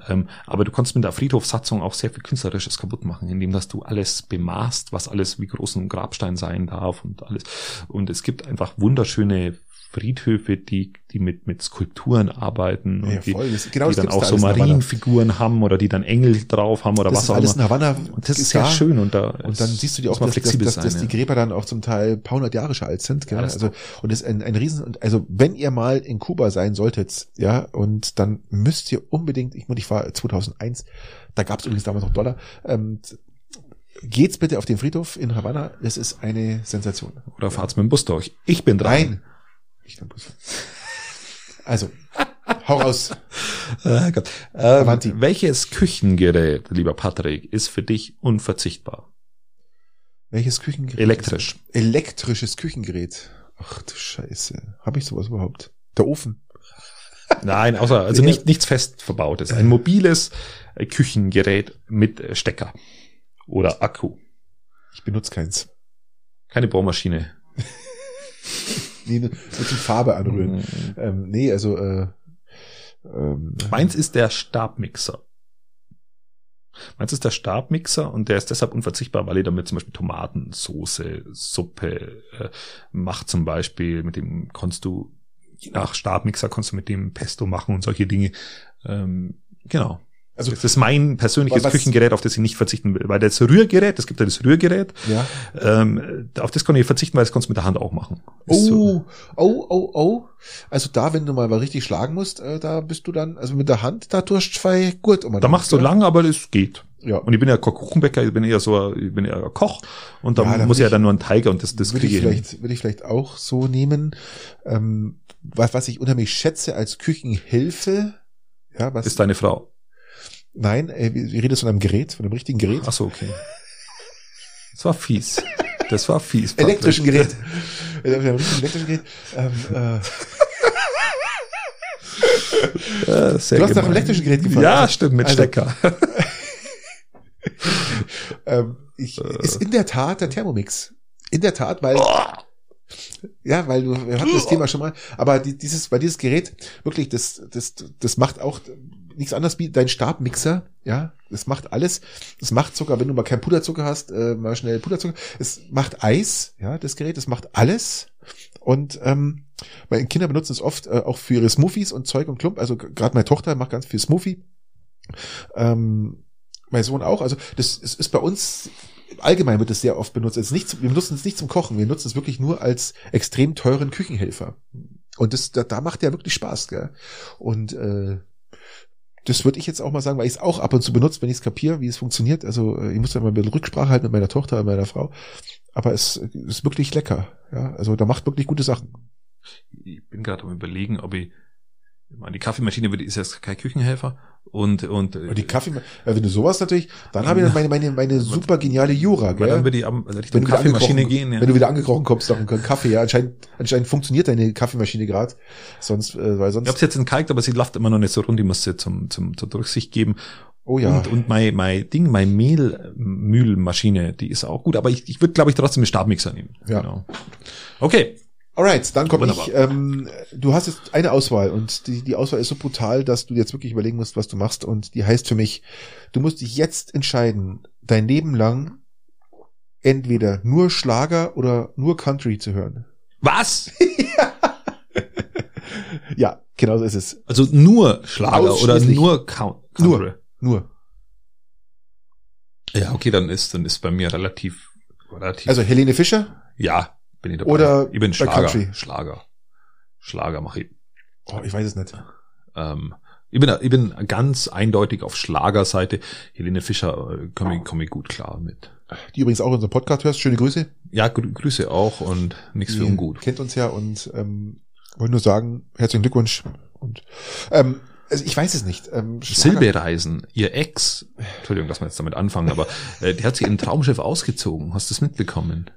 Speaker 1: ähm, aber du kannst mit der Friedhofssatzung auch sehr viel Künstlerisches kaputt machen, indem dass du alles bemaßt, was alles wie groß ein Grabstein sein darf und alles. Und es gibt einfach wunderschöne Friedhöfe, die, die mit, mit Skulpturen arbeiten und
Speaker 2: Ja,
Speaker 1: die,
Speaker 2: voll. Das- genau
Speaker 1: die
Speaker 2: das
Speaker 1: dann auch
Speaker 2: da
Speaker 1: so. Marienfiguren haben oder die dann Engel drauf haben oder
Speaker 2: Das
Speaker 1: was auch
Speaker 2: alles
Speaker 1: immer.
Speaker 2: in Havanna.
Speaker 1: Und das ist
Speaker 2: da.
Speaker 1: sehr schön und da
Speaker 2: Und dann siehst du dir
Speaker 1: muss
Speaker 2: auch, dass, dass, dass,
Speaker 1: sein,
Speaker 2: dass die
Speaker 1: ja.
Speaker 2: Gräber dann auch zum Teil ein paar hundert Jahre alt sind. Gell?
Speaker 1: Ja, das
Speaker 2: also und das ist ein, ein Riesen und also wenn ihr mal in Kuba sein solltet, ja, und dann müsst ihr unbedingt, ich muss, ich war 2001, da gab es übrigens damals noch Dollar. Ähm, geht's bitte auf den Friedhof in Havanna. Es ist eine Sensation.
Speaker 1: Oder fahrt's mit dem Bus durch. Ich bin dran.
Speaker 2: Nein. Ich glaub, das- Also, hau raus.
Speaker 1: Äh, Gott. Ähm, welches Küchengerät, lieber Patrick, ist für dich unverzichtbar?
Speaker 2: Welches Küchengerät?
Speaker 1: Elektrisch.
Speaker 2: Elektrisches Küchengerät. Ach du Scheiße. Habe ich sowas überhaupt? Der Ofen.
Speaker 1: Nein, außer, also nicht, nichts fest verbautes. Ein mobiles Küchengerät mit Stecker. Oder Akku.
Speaker 2: Ich benutze keins.
Speaker 1: Keine Bohrmaschine.
Speaker 2: Nee, nur zum Farbe anrühren.
Speaker 1: Mhm.
Speaker 2: Ähm, nee, also äh, ähm,
Speaker 1: Meins ist der Stabmixer. Meins ist der Stabmixer und der ist deshalb unverzichtbar, weil ich damit zum Beispiel Tomatensoße, Suppe äh, macht zum Beispiel. Mit dem kannst du, je nach Stabmixer kannst du mit dem Pesto machen und solche Dinge. Ähm, genau.
Speaker 2: Also-
Speaker 1: das ist mein persönliches Küchengerät, auf das ich nicht verzichten will. Weil das Rührgerät, es gibt ja das Rührgerät,
Speaker 2: ja.
Speaker 1: ähm, auf das kann ich verzichten, weil das kannst du mit der Hand auch machen. Ist so.
Speaker 2: Oh, oh, oh, oh. Also da, wenn du mal richtig schlagen musst, äh, da bist du dann, also mit der Hand, da tust du zwei gut um.
Speaker 1: Da machst du lang, aber das geht. Ja. Und ich bin ja Kuchenbäcker, ich bin eher so, ich bin eher Koch und da
Speaker 2: Ja,
Speaker 1: muss ich ja dann nur einen Teig und das, das
Speaker 2: würde ich
Speaker 1: kriege ich hin.
Speaker 2: vielleicht, würde ich vielleicht auch so nehmen. Ähm, was, was ich unheimlich schätze als Küchenhilfe, ja, was,
Speaker 1: Ist deine Frau.
Speaker 2: Nein, äh, wir reden jetzt von einem Gerät, von einem richtigen Gerät.
Speaker 1: Ach so, okay. Das war fies. Das war fies.
Speaker 2: Elektrischen Gerät. Von einem richtigen elektrischen Gerät. Ähm, äh,
Speaker 1: Ja,
Speaker 2: Du hast nach dem elektrischen Gerät gefragt.
Speaker 1: Ja, stimmt, mit
Speaker 2: also-
Speaker 1: Stecker.
Speaker 2: ähm, ich,
Speaker 1: Äh.
Speaker 2: ist in der Tat der Thermomix. In der Tat, weil Ja, weil wir hatten das Thema schon mal, aber die, dieses, bei dieses Gerät, wirklich, das, das, das macht auch nichts anderes wie dein Stabmixer, ja, das macht alles, das macht sogar, wenn du mal keinen Puderzucker hast, äh, mal schnell Puderzucker, es macht Eis, ja, das Gerät, das macht alles. Und ähm, meine Kinder benutzen es oft äh, auch für ihre Smoothies und Zeug und Klump, also gerade meine Tochter macht ganz viel Smoothie, ähm, mein Sohn auch, also das ist, ist bei uns allgemein wird es sehr oft benutzt. Es ist nicht, wir benutzen es nicht zum Kochen, wir nutzen es wirklich nur als extrem teuren Küchenhelfer. Und das, da, da macht der wirklich Spaß, gell? Und äh, das würde ich jetzt auch mal sagen, weil ich es auch ab und zu benutze, wenn ich es kapiere, wie es funktioniert. Also äh, ich muss dann mal ein bisschen Rücksprache halten mit meiner Tochter und meiner Frau. Aber es ist wirklich lecker. Ja, also da macht wirklich gute Sachen.
Speaker 1: Ich bin gerade am überlegen, ob ich, ich meine, die Kaffeemaschine ist jetzt kein Küchenhelfer und, und,
Speaker 2: die Kaffee, ja, wenn du sowas natürlich, dann habe ich meine, meine, meine super geniale Jura,
Speaker 1: aber dann
Speaker 2: gell?
Speaker 1: würde ich am,
Speaker 2: Wenn
Speaker 1: Richtung
Speaker 2: du, wieder
Speaker 1: Kaffeemaschine
Speaker 2: angekrochen,
Speaker 1: gehen, ja.
Speaker 2: wenn du wieder angekrochen kommst nach einem Kaffee, ja, anscheinend, anscheinend funktioniert deine Kaffeemaschine gerade, sonst, äh, weil
Speaker 1: Ich
Speaker 2: sonst,
Speaker 1: hab's jetzt entkalkt, aber sie läuft immer noch nicht so rund, ich muss sie zum, zum, zur Durchsicht geben.
Speaker 2: oh ja,
Speaker 1: Und, und mein, mein Ding, mein Mehlmühlmaschine, die ist auch gut, aber ich, ich würde, glaube ich, trotzdem einen Stabmixer nehmen.
Speaker 2: Ja.
Speaker 1: Genau. Okay.
Speaker 2: Alright, dann komme ich, ähm, du hast jetzt eine Auswahl und die, die Auswahl ist so brutal, dass du jetzt wirklich überlegen musst, was du machst und die heißt für mich, du musst dich jetzt entscheiden, dein Leben lang entweder nur Schlager oder nur Country zu hören.
Speaker 1: Was?
Speaker 2: Ja, genau so ist es.
Speaker 1: Also nur Schlager oder nur Count?
Speaker 2: Nur.
Speaker 1: Country?
Speaker 2: Nur.
Speaker 1: Ja, okay, dann ist, dann ist bei mir relativ, relativ.
Speaker 2: Also Helene Fischer?
Speaker 1: ja, bin ich dabei.
Speaker 2: Oder
Speaker 1: ich bin Schlager.
Speaker 2: Country?
Speaker 1: Schlager. Schlager mache ich.
Speaker 2: Oh, ich weiß es nicht.
Speaker 1: Ähm, ich bin, ich bin ganz eindeutig auf Schlagerseite. Helene Fischer äh, komme ich, komm ich gut klar mit.
Speaker 2: Die übrigens auch unseren Podcast hörst. Schöne Grüße.
Speaker 1: Ja, grü Grüße auch und nichts für ungut.
Speaker 2: Kennt uns ja und ähm, wollte nur sagen, herzlichen Glückwunsch. Und ähm, also ich weiß es nicht. Ähm, Schlager-
Speaker 1: Silbereisen, ihr Ex, Entschuldigung, dass wir jetzt damit anfangen, aber äh, die hat sich in ein Traumschiff ausgezogen. Hast du das mitbekommen?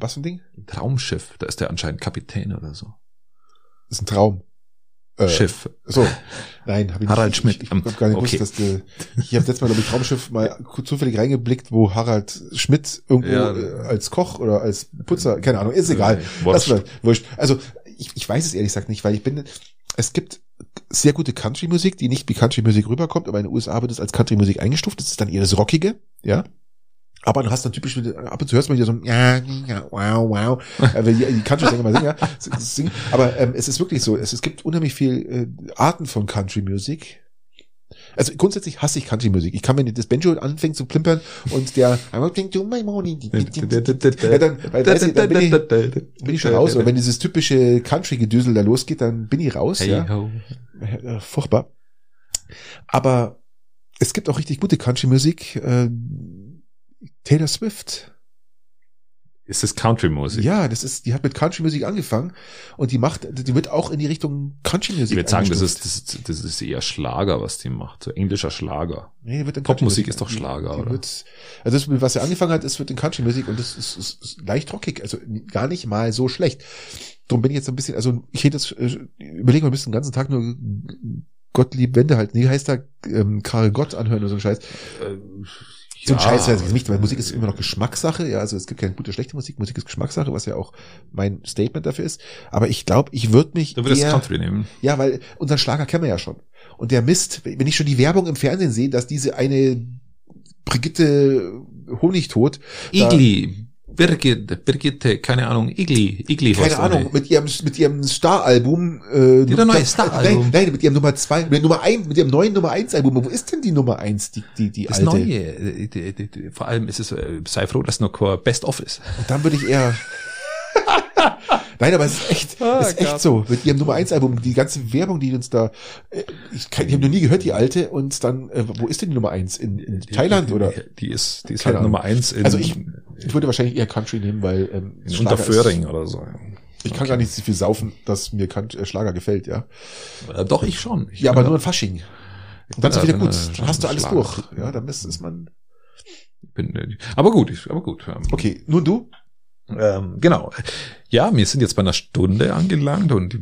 Speaker 2: Was für ein Ding?
Speaker 1: Ein Traumschiff, da ist der anscheinend Kapitän oder so.
Speaker 2: Das ist ein Traum. Äh,
Speaker 1: Schiff.
Speaker 2: So, nein, habe ich
Speaker 1: Harald
Speaker 2: nicht.
Speaker 1: Schmidt.
Speaker 2: Ich, ich hab gar nicht
Speaker 1: Okay.
Speaker 2: gewusst, dass du, ich habe letztes Mal, glaube ich, Traumschiff mal kurz zufällig reingeblickt, wo Harald Schmidt irgendwo
Speaker 1: Ja.
Speaker 2: äh, als Koch oder als Putzer, keine Ahnung, ist egal.
Speaker 1: Äh, Wurscht.
Speaker 2: Das wurscht. Also ich, ich weiß es ehrlich gesagt nicht, weil ich bin, es gibt sehr gute Country-Musik, die nicht wie Country-Musik rüberkommt, aber in den USA wird es als Country-Musik eingestuft. Das ist dann eher das Rockige, ja. Aber du hast dann typisch, ab und zu hörst man wieder so ein ja, ja, wow, wow, äh, die, die Country-Sänger mal singen, ja, singen. Aber ähm, es ist wirklich so, es, es gibt unheimlich viel äh, Arten von Country-Musik. Also grundsätzlich hasse ich Country-Musik. Ich kann, wenn das Banjo anfängt zu plimpern und der I won't think to my morning, ja, dann, weil, weißt du, dann bin ich, bin ich schon raus. Oder wenn dieses typische Country-Gedüsel da losgeht, dann bin ich raus.
Speaker 1: Hey
Speaker 2: ja. Äh, Furchtbar. Aber es gibt auch richtig gute Country-Musik. Taylor Swift.
Speaker 1: Ist das Country-Musik?
Speaker 2: Ja, das ist, die hat mit Country-Musik angefangen und die macht, die wird auch in die Richtung Country-Musik.
Speaker 1: Ich würde sagen, das ist, das, ist, das ist eher Schlager, was die macht. So englischer Schlager.
Speaker 2: Nee, wird in
Speaker 1: Popmusik ist doch Schlager, oder?
Speaker 2: Wird, also das, was er angefangen hat, ist wird in Country-Musik und das ist, ist, ist leicht rockig, also gar nicht mal so schlecht. Drum bin ich jetzt so ein bisschen, also ich hätte jetzt, äh, überlegen wir müssen den ganzen Tag nur Gottlieb Wende halt, nee, heißt da ähm, Karl Gott anhören oder so ein Scheiß.
Speaker 1: Äh,
Speaker 2: So ein
Speaker 1: ja.
Speaker 2: Scheiß weiß ich nicht, weil Musik ist immer noch Geschmackssache, ja, also es gibt keine gute, schlechte Musik, Musik ist Geschmackssache, was ja auch mein Statement dafür ist. Aber ich glaube, ich würde mich
Speaker 1: Du würdest
Speaker 2: eher,
Speaker 1: Country nehmen.
Speaker 2: ja, weil unseren Schlager kennen wir ja schon. Und der Mist, wenn ich schon die Werbung im Fernsehen sehe, dass diese eine Brigitte Honigtod,
Speaker 1: Igli. Birgit, Birgitte, keine Ahnung, Igli, Igli
Speaker 2: keine Ahnung, mit ihrem mit ihrem Star-Album, äh,
Speaker 1: Die hat ein neues Star-Album.
Speaker 2: Nein, nein, mit ihrem Nummer zwei, mit Nummer eins, mit ihrem neuen Nummer eins Album. Wo ist denn die Nummer eins, die die die
Speaker 1: Das
Speaker 2: alte?
Speaker 1: Neue, äh, die, die, die, vor allem ist es, äh, sei froh, dass noch kein Best-of ist.
Speaker 2: Und dann würde ich eher Nein, aber es ist echt,
Speaker 1: Ah,
Speaker 2: es ist echt so. Mit ihrem Nummer 1 Album, die ganze Werbung, die uns da, äh, ich, kann- ich habe noch nie gehört, die alte, und dann, äh, wo ist denn die Nummer 1? In, in Thailand
Speaker 1: die,
Speaker 2: oder?
Speaker 1: Die ist, die ist
Speaker 2: Keine
Speaker 1: halt
Speaker 2: Ahnung.
Speaker 1: Nummer eins in,
Speaker 2: Also ich, ich würde wahrscheinlich eher Country nehmen, weil ähm,
Speaker 1: in Unterföhring
Speaker 2: ist-
Speaker 1: oder so.
Speaker 2: Ich kann gar nicht so viel saufen, dass mir äh, Schlager gefällt, ja.
Speaker 1: Äh, Doch, ich schon. Ich
Speaker 2: Ja, aber nur ein Fasching. Und dann ist es wieder gut. Dann hast du alles
Speaker 1: Schlager.
Speaker 2: durch. Ja, dann ist, ist man.
Speaker 1: Bin, äh, aber gut, aber gut. ähm,
Speaker 2: Okay, nun du?
Speaker 1: Ähm, genau. Ja, wir sind jetzt bei einer Stunde angelangt und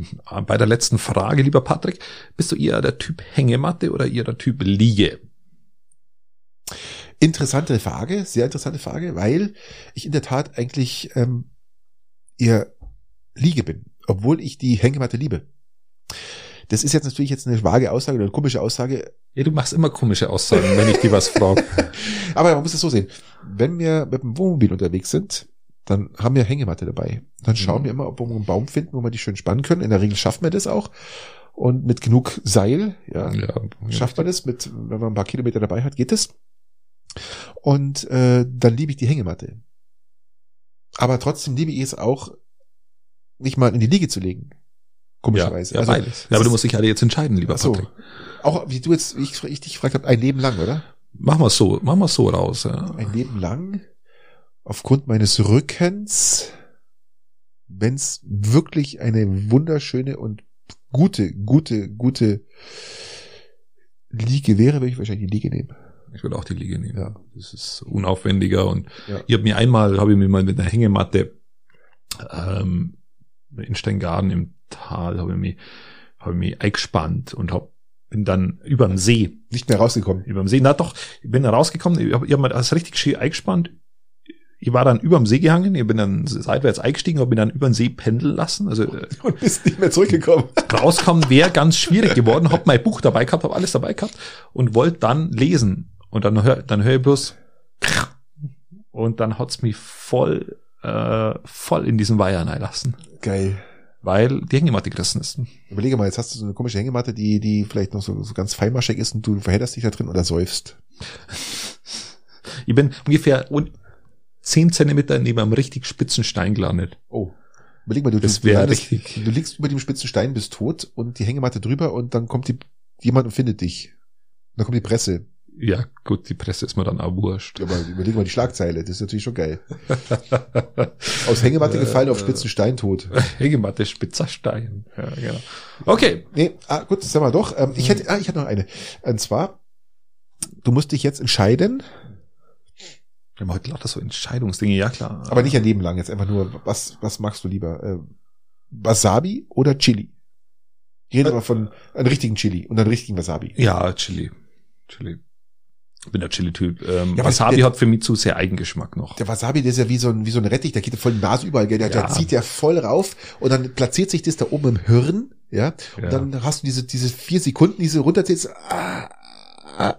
Speaker 1: bei der letzten Frage, lieber Patrick, bist du eher der Typ Hängematte oder eher der Typ Liege?
Speaker 2: Interessante Frage, sehr interessante Frage, weil ich in der Tat eigentlich ähm, eher Liege bin, obwohl ich die Hängematte liebe. Das ist jetzt natürlich jetzt eine vage Aussage oder eine komische Aussage,
Speaker 1: Ja, du machst immer komische Aussagen, wenn ich dir was frage.
Speaker 2: aber man muss es so sehen. Wenn wir mit dem Wohnmobil unterwegs sind, dann haben wir Hängematte dabei. Dann schauen
Speaker 1: Mhm.
Speaker 2: wir immer, ob wir einen Baum finden, wo wir die schön spannen können. In der Regel schaffen wir das auch. Und mit genug Seil, ja,
Speaker 1: Ja,
Speaker 2: schafft man das mit, wenn man ein paar Kilometer dabei hat, geht es. Und äh, dann liebe ich die Hängematte. Aber trotzdem liebe ich es auch, mich mal in die Liege zu legen. Komischerweise.
Speaker 1: Ja,
Speaker 2: also,
Speaker 1: beides. Ja, aber du musst dich halt jetzt entscheiden, lieber
Speaker 2: so.
Speaker 1: Patrick.
Speaker 2: Auch wie du jetzt, wie ich, ich dich gefragt habe, ein Leben lang, oder?
Speaker 1: Mach mal so, mach mal so raus. Ja.
Speaker 2: Ein Leben lang, aufgrund meines Rückens, wenn es wirklich eine wunderschöne und gute, gute, gute Liege wäre, würde ich wahrscheinlich die Liege nehmen.
Speaker 1: Ich würde auch die Liege nehmen.
Speaker 2: Ja.
Speaker 1: Das ist unaufwendiger und
Speaker 2: Ja.
Speaker 1: ich habe mir einmal, habe ich mir mal mit einer Hängematte ähm, in Steingarten im Tal, habe ich mich, habe ich mich eingespannt und hab, bin dann über den See
Speaker 2: Nicht mehr rausgekommen.
Speaker 1: über dem See. Na doch, ich bin da rausgekommen, ich habe hab mir das richtig schön eingespannt. Ich war dann über dem See gehangen, ich bin dann seitwärts eingestiegen, habe mich dann über den See pendeln lassen. Also äh,
Speaker 2: Und bist nicht mehr zurückgekommen.
Speaker 1: rauskommen wäre ganz schwierig geworden. Hab mein Buch dabei gehabt, hab alles dabei gehabt und wollte dann lesen. Und dann hör, dann hör ich bloß und dann hat's mich voll, äh, voll in diesen Weiher lassen,
Speaker 2: Geil.
Speaker 1: weil die Hängematte gerissen ist.
Speaker 2: Überlege mal, jetzt hast du so eine komische Hängematte, die, die vielleicht noch so, so ganz feinmaschig ist und du verhedderst dich da drin oder säufst.
Speaker 1: Ich bin ungefähr un- zehn Zentimeter neben einem richtig spitzen Stein gelandet.
Speaker 2: Oh. Überleg mal, du,
Speaker 1: Das
Speaker 2: du,
Speaker 1: wär
Speaker 2: landest- du liegst über dem spitzen Stein, bist tot und die Hängematte drüber und dann kommt die, jemand und findet dich. Und dann kommt die Presse.
Speaker 1: Ja, gut, die Presse ist mir dann auch wurscht.
Speaker 2: Aber überleg mal die Schlagzeile, das ist natürlich schon geil. Aus Hängematte gefallen auf spitzen Stein tot.
Speaker 1: Hängematte, spitzer Stein. Ja, genau. Okay.
Speaker 2: Nee, ah, gut, sag mal doch. Ähm, ich hätte, ah, ich hätte noch eine. Und zwar, du musst dich jetzt entscheiden,
Speaker 1: Wir haben heute lauter so Entscheidungsdinge, ja klar.
Speaker 2: aber nicht ein Leben lang, jetzt einfach nur, was, was magst du lieber? Äh, Wasabi oder Chili? Ich rede aber von einem richtigen Chili und einem richtigen Wasabi.
Speaker 1: Ja, Chili. Chili. Ich bin der Chili-Typ. Ähm,
Speaker 2: Ja,
Speaker 1: Wasabi
Speaker 2: der-
Speaker 1: hat für mich zu sehr Eigengeschmack noch.
Speaker 2: Der Wasabi, der ist ja wie so ein, wie so ein Rettich, der geht ja voll in die Nase überall, gell? Der,
Speaker 1: Ja.
Speaker 2: der zieht ja voll rauf und dann platziert sich das da oben im Hirn, ja? Und
Speaker 1: Ja.
Speaker 2: dann hast du diese, diese vier Sekunden, diese runterziehst, ah, ah,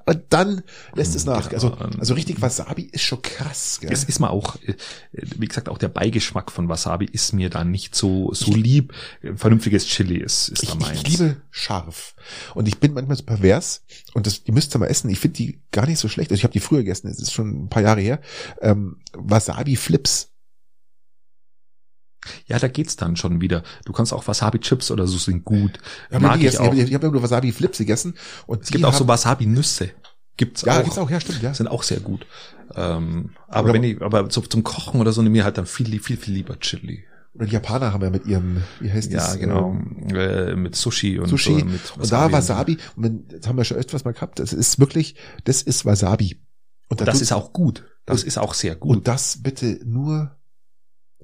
Speaker 2: und dann lässt es nach. Also, also richtig Wasabi ist schon krass, gell?
Speaker 1: Es ist mal auch, äh, wie gesagt, auch der Beigeschmack von Wasabi ist mir da nicht so, so lieb. Vernünftiges Chili ist, ist da meins.
Speaker 2: ich liebe scharf. Und ich bin manchmal so pervers. Und das, die müsst ihr mal essen. Ich finde die gar nicht so schlecht. Also ich habe die früher gegessen. Es ist schon ein paar Jahre her. Ähm, Wasabi-Flips.
Speaker 1: Ja, da geht's dann schon wieder. Du kannst auch Wasabi-Chips oder so sind gut.
Speaker 2: Ich habe
Speaker 1: Mag ich
Speaker 2: gegessen.
Speaker 1: auch.
Speaker 2: Ich habe ich hab nur Wasabi-Flips gegessen. Und
Speaker 1: Es gibt auch so Wasabi-Nüsse. Gibt's
Speaker 2: Ja,
Speaker 1: auch.
Speaker 2: gibt's auch. Ja, stimmt, ja.
Speaker 1: Sind auch sehr gut. Ähm, aber
Speaker 2: Oder-
Speaker 1: wenn ich, aber so zum Kochen oder so nehme ich halt dann viel, viel, viel lieber Chili.
Speaker 2: Oder die Japaner haben ja mit ihrem, wie heißt
Speaker 1: Ja,
Speaker 2: das?
Speaker 1: genau.
Speaker 2: Ähm,
Speaker 1: Äh, mit Sushi und
Speaker 2: Sushi.
Speaker 1: so. Mit
Speaker 2: und da Wasabi. Und wenn, das haben wir schon öfters mal gehabt. Das ist wirklich, das ist Wasabi. Und da
Speaker 1: Das ist auch gut. Das
Speaker 2: Und-
Speaker 1: ist auch sehr gut.
Speaker 2: Und das bitte nur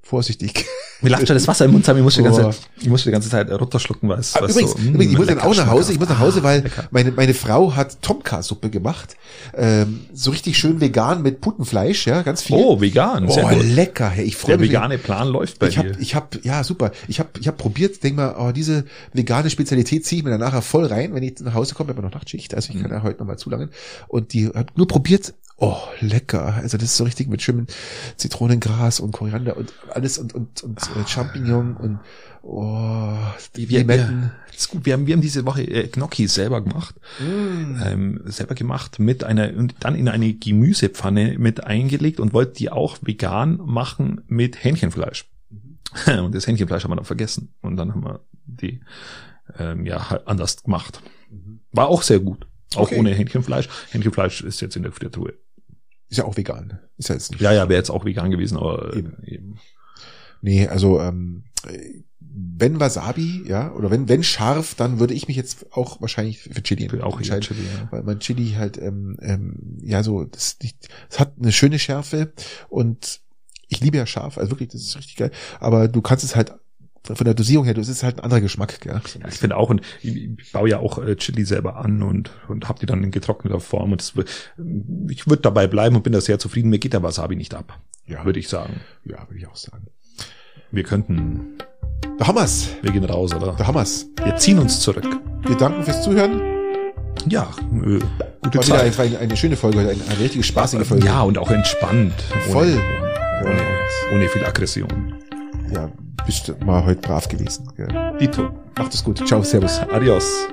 Speaker 2: vorsichtig.
Speaker 1: Mir lacht schon das Wasser im Mund zusammen. Ich muss die ganze. Zeit, ich muss die ganze Zeit runterschlucken, weil es
Speaker 2: Ah, übrigens,
Speaker 1: so, mm,
Speaker 2: übrigens, ich muss dann auch nach Hause, ich muss nach Hause, weil
Speaker 1: lecker.
Speaker 2: meine, meine Frau hat Tomka-Suppe gemacht. Ähm, so richtig schön vegan mit Putenfleisch, ja, ganz viel.
Speaker 1: Oh, vegan. Sehr
Speaker 2: oh
Speaker 1: gut.
Speaker 2: lecker, hey, ich freue
Speaker 1: Der
Speaker 2: mich.
Speaker 1: vegane Plan läuft bei
Speaker 2: ich habe,
Speaker 1: dir.
Speaker 2: ich habe, ja super. Ich habe, ich habe probiert, denk mal, oh, diese vegane Spezialität ziehe ich mir dann nachher voll rein, wenn ich nach Hause komme, habe noch Nachtschicht, also ich
Speaker 1: Mhm.
Speaker 2: kann ja heute noch mal zulangen. Und die hat nur probiert, oh lecker, also das ist so richtig mit schönem Zitronengras und Koriander und alles und und und äh, Champignon und oh, die
Speaker 1: Wir,
Speaker 2: Limetten.
Speaker 1: wir, das ist gut. Wir haben, wir haben diese Woche äh, Gnocchi selber gemacht.
Speaker 2: Mm.
Speaker 1: Ähm, selber gemacht mit einer und dann in eine Gemüsepfanne mit eingelegt und wollte die auch vegan machen mit Hähnchenfleisch. Und das Hähnchenfleisch haben wir dann vergessen. Und dann haben wir die ähm, ja halt anders gemacht. War auch sehr gut. Auch
Speaker 2: Okay.
Speaker 1: ohne Hähnchenfleisch. Hähnchenfleisch ist jetzt in der Gefriertruhe.
Speaker 2: Ist ja auch vegan. Ist ja jetzt nicht.
Speaker 1: Ja, ja, wäre jetzt auch vegan gewesen, aber
Speaker 2: Eben.
Speaker 1: eben.
Speaker 2: Nee, also ähm, wenn Wasabi, ja, oder wenn wenn scharf, dann würde ich mich jetzt auch wahrscheinlich für Chili
Speaker 1: Auch hier
Speaker 2: entscheiden.
Speaker 1: Chili, ja.
Speaker 2: weil mein Chili halt ähm, ähm, ja so das es hat eine schöne Schärfe und ich liebe ja scharf, also wirklich, das ist richtig geil. Aber du kannst es halt von der Dosierung her, das ist halt ein anderer Geschmack, gell?
Speaker 1: Ja, ich finde auch, und ich, ich baue ja auch äh, Chili selber an und, und habe die dann in getrockneter Form. Und das, ich würde dabei bleiben und bin da sehr zufrieden. Mir geht der Wasabi nicht ab,
Speaker 2: Ja.
Speaker 1: würde ich sagen.
Speaker 2: Ja, würde ich auch sagen.
Speaker 1: Wir könnten,
Speaker 2: Da haben wir's.
Speaker 1: wir gehen raus, oder?
Speaker 2: Da haben wir's.
Speaker 1: Wir ziehen uns zurück.
Speaker 2: Wir danken fürs Zuhören.
Speaker 1: Ja, äh, gute
Speaker 2: War wieder
Speaker 1: Zeit.
Speaker 2: eine, eine, schöne Folge, eine, eine richtig spaßige Folge.
Speaker 1: Ja, und auch entspannt.
Speaker 2: Voll.
Speaker 1: Ohne, ohne, ohne viel Aggression.
Speaker 2: Ja, bist mal heute brav gewesen. Gell?
Speaker 1: Dito.
Speaker 2: Macht es gut. Ciao, servus.
Speaker 1: Adios.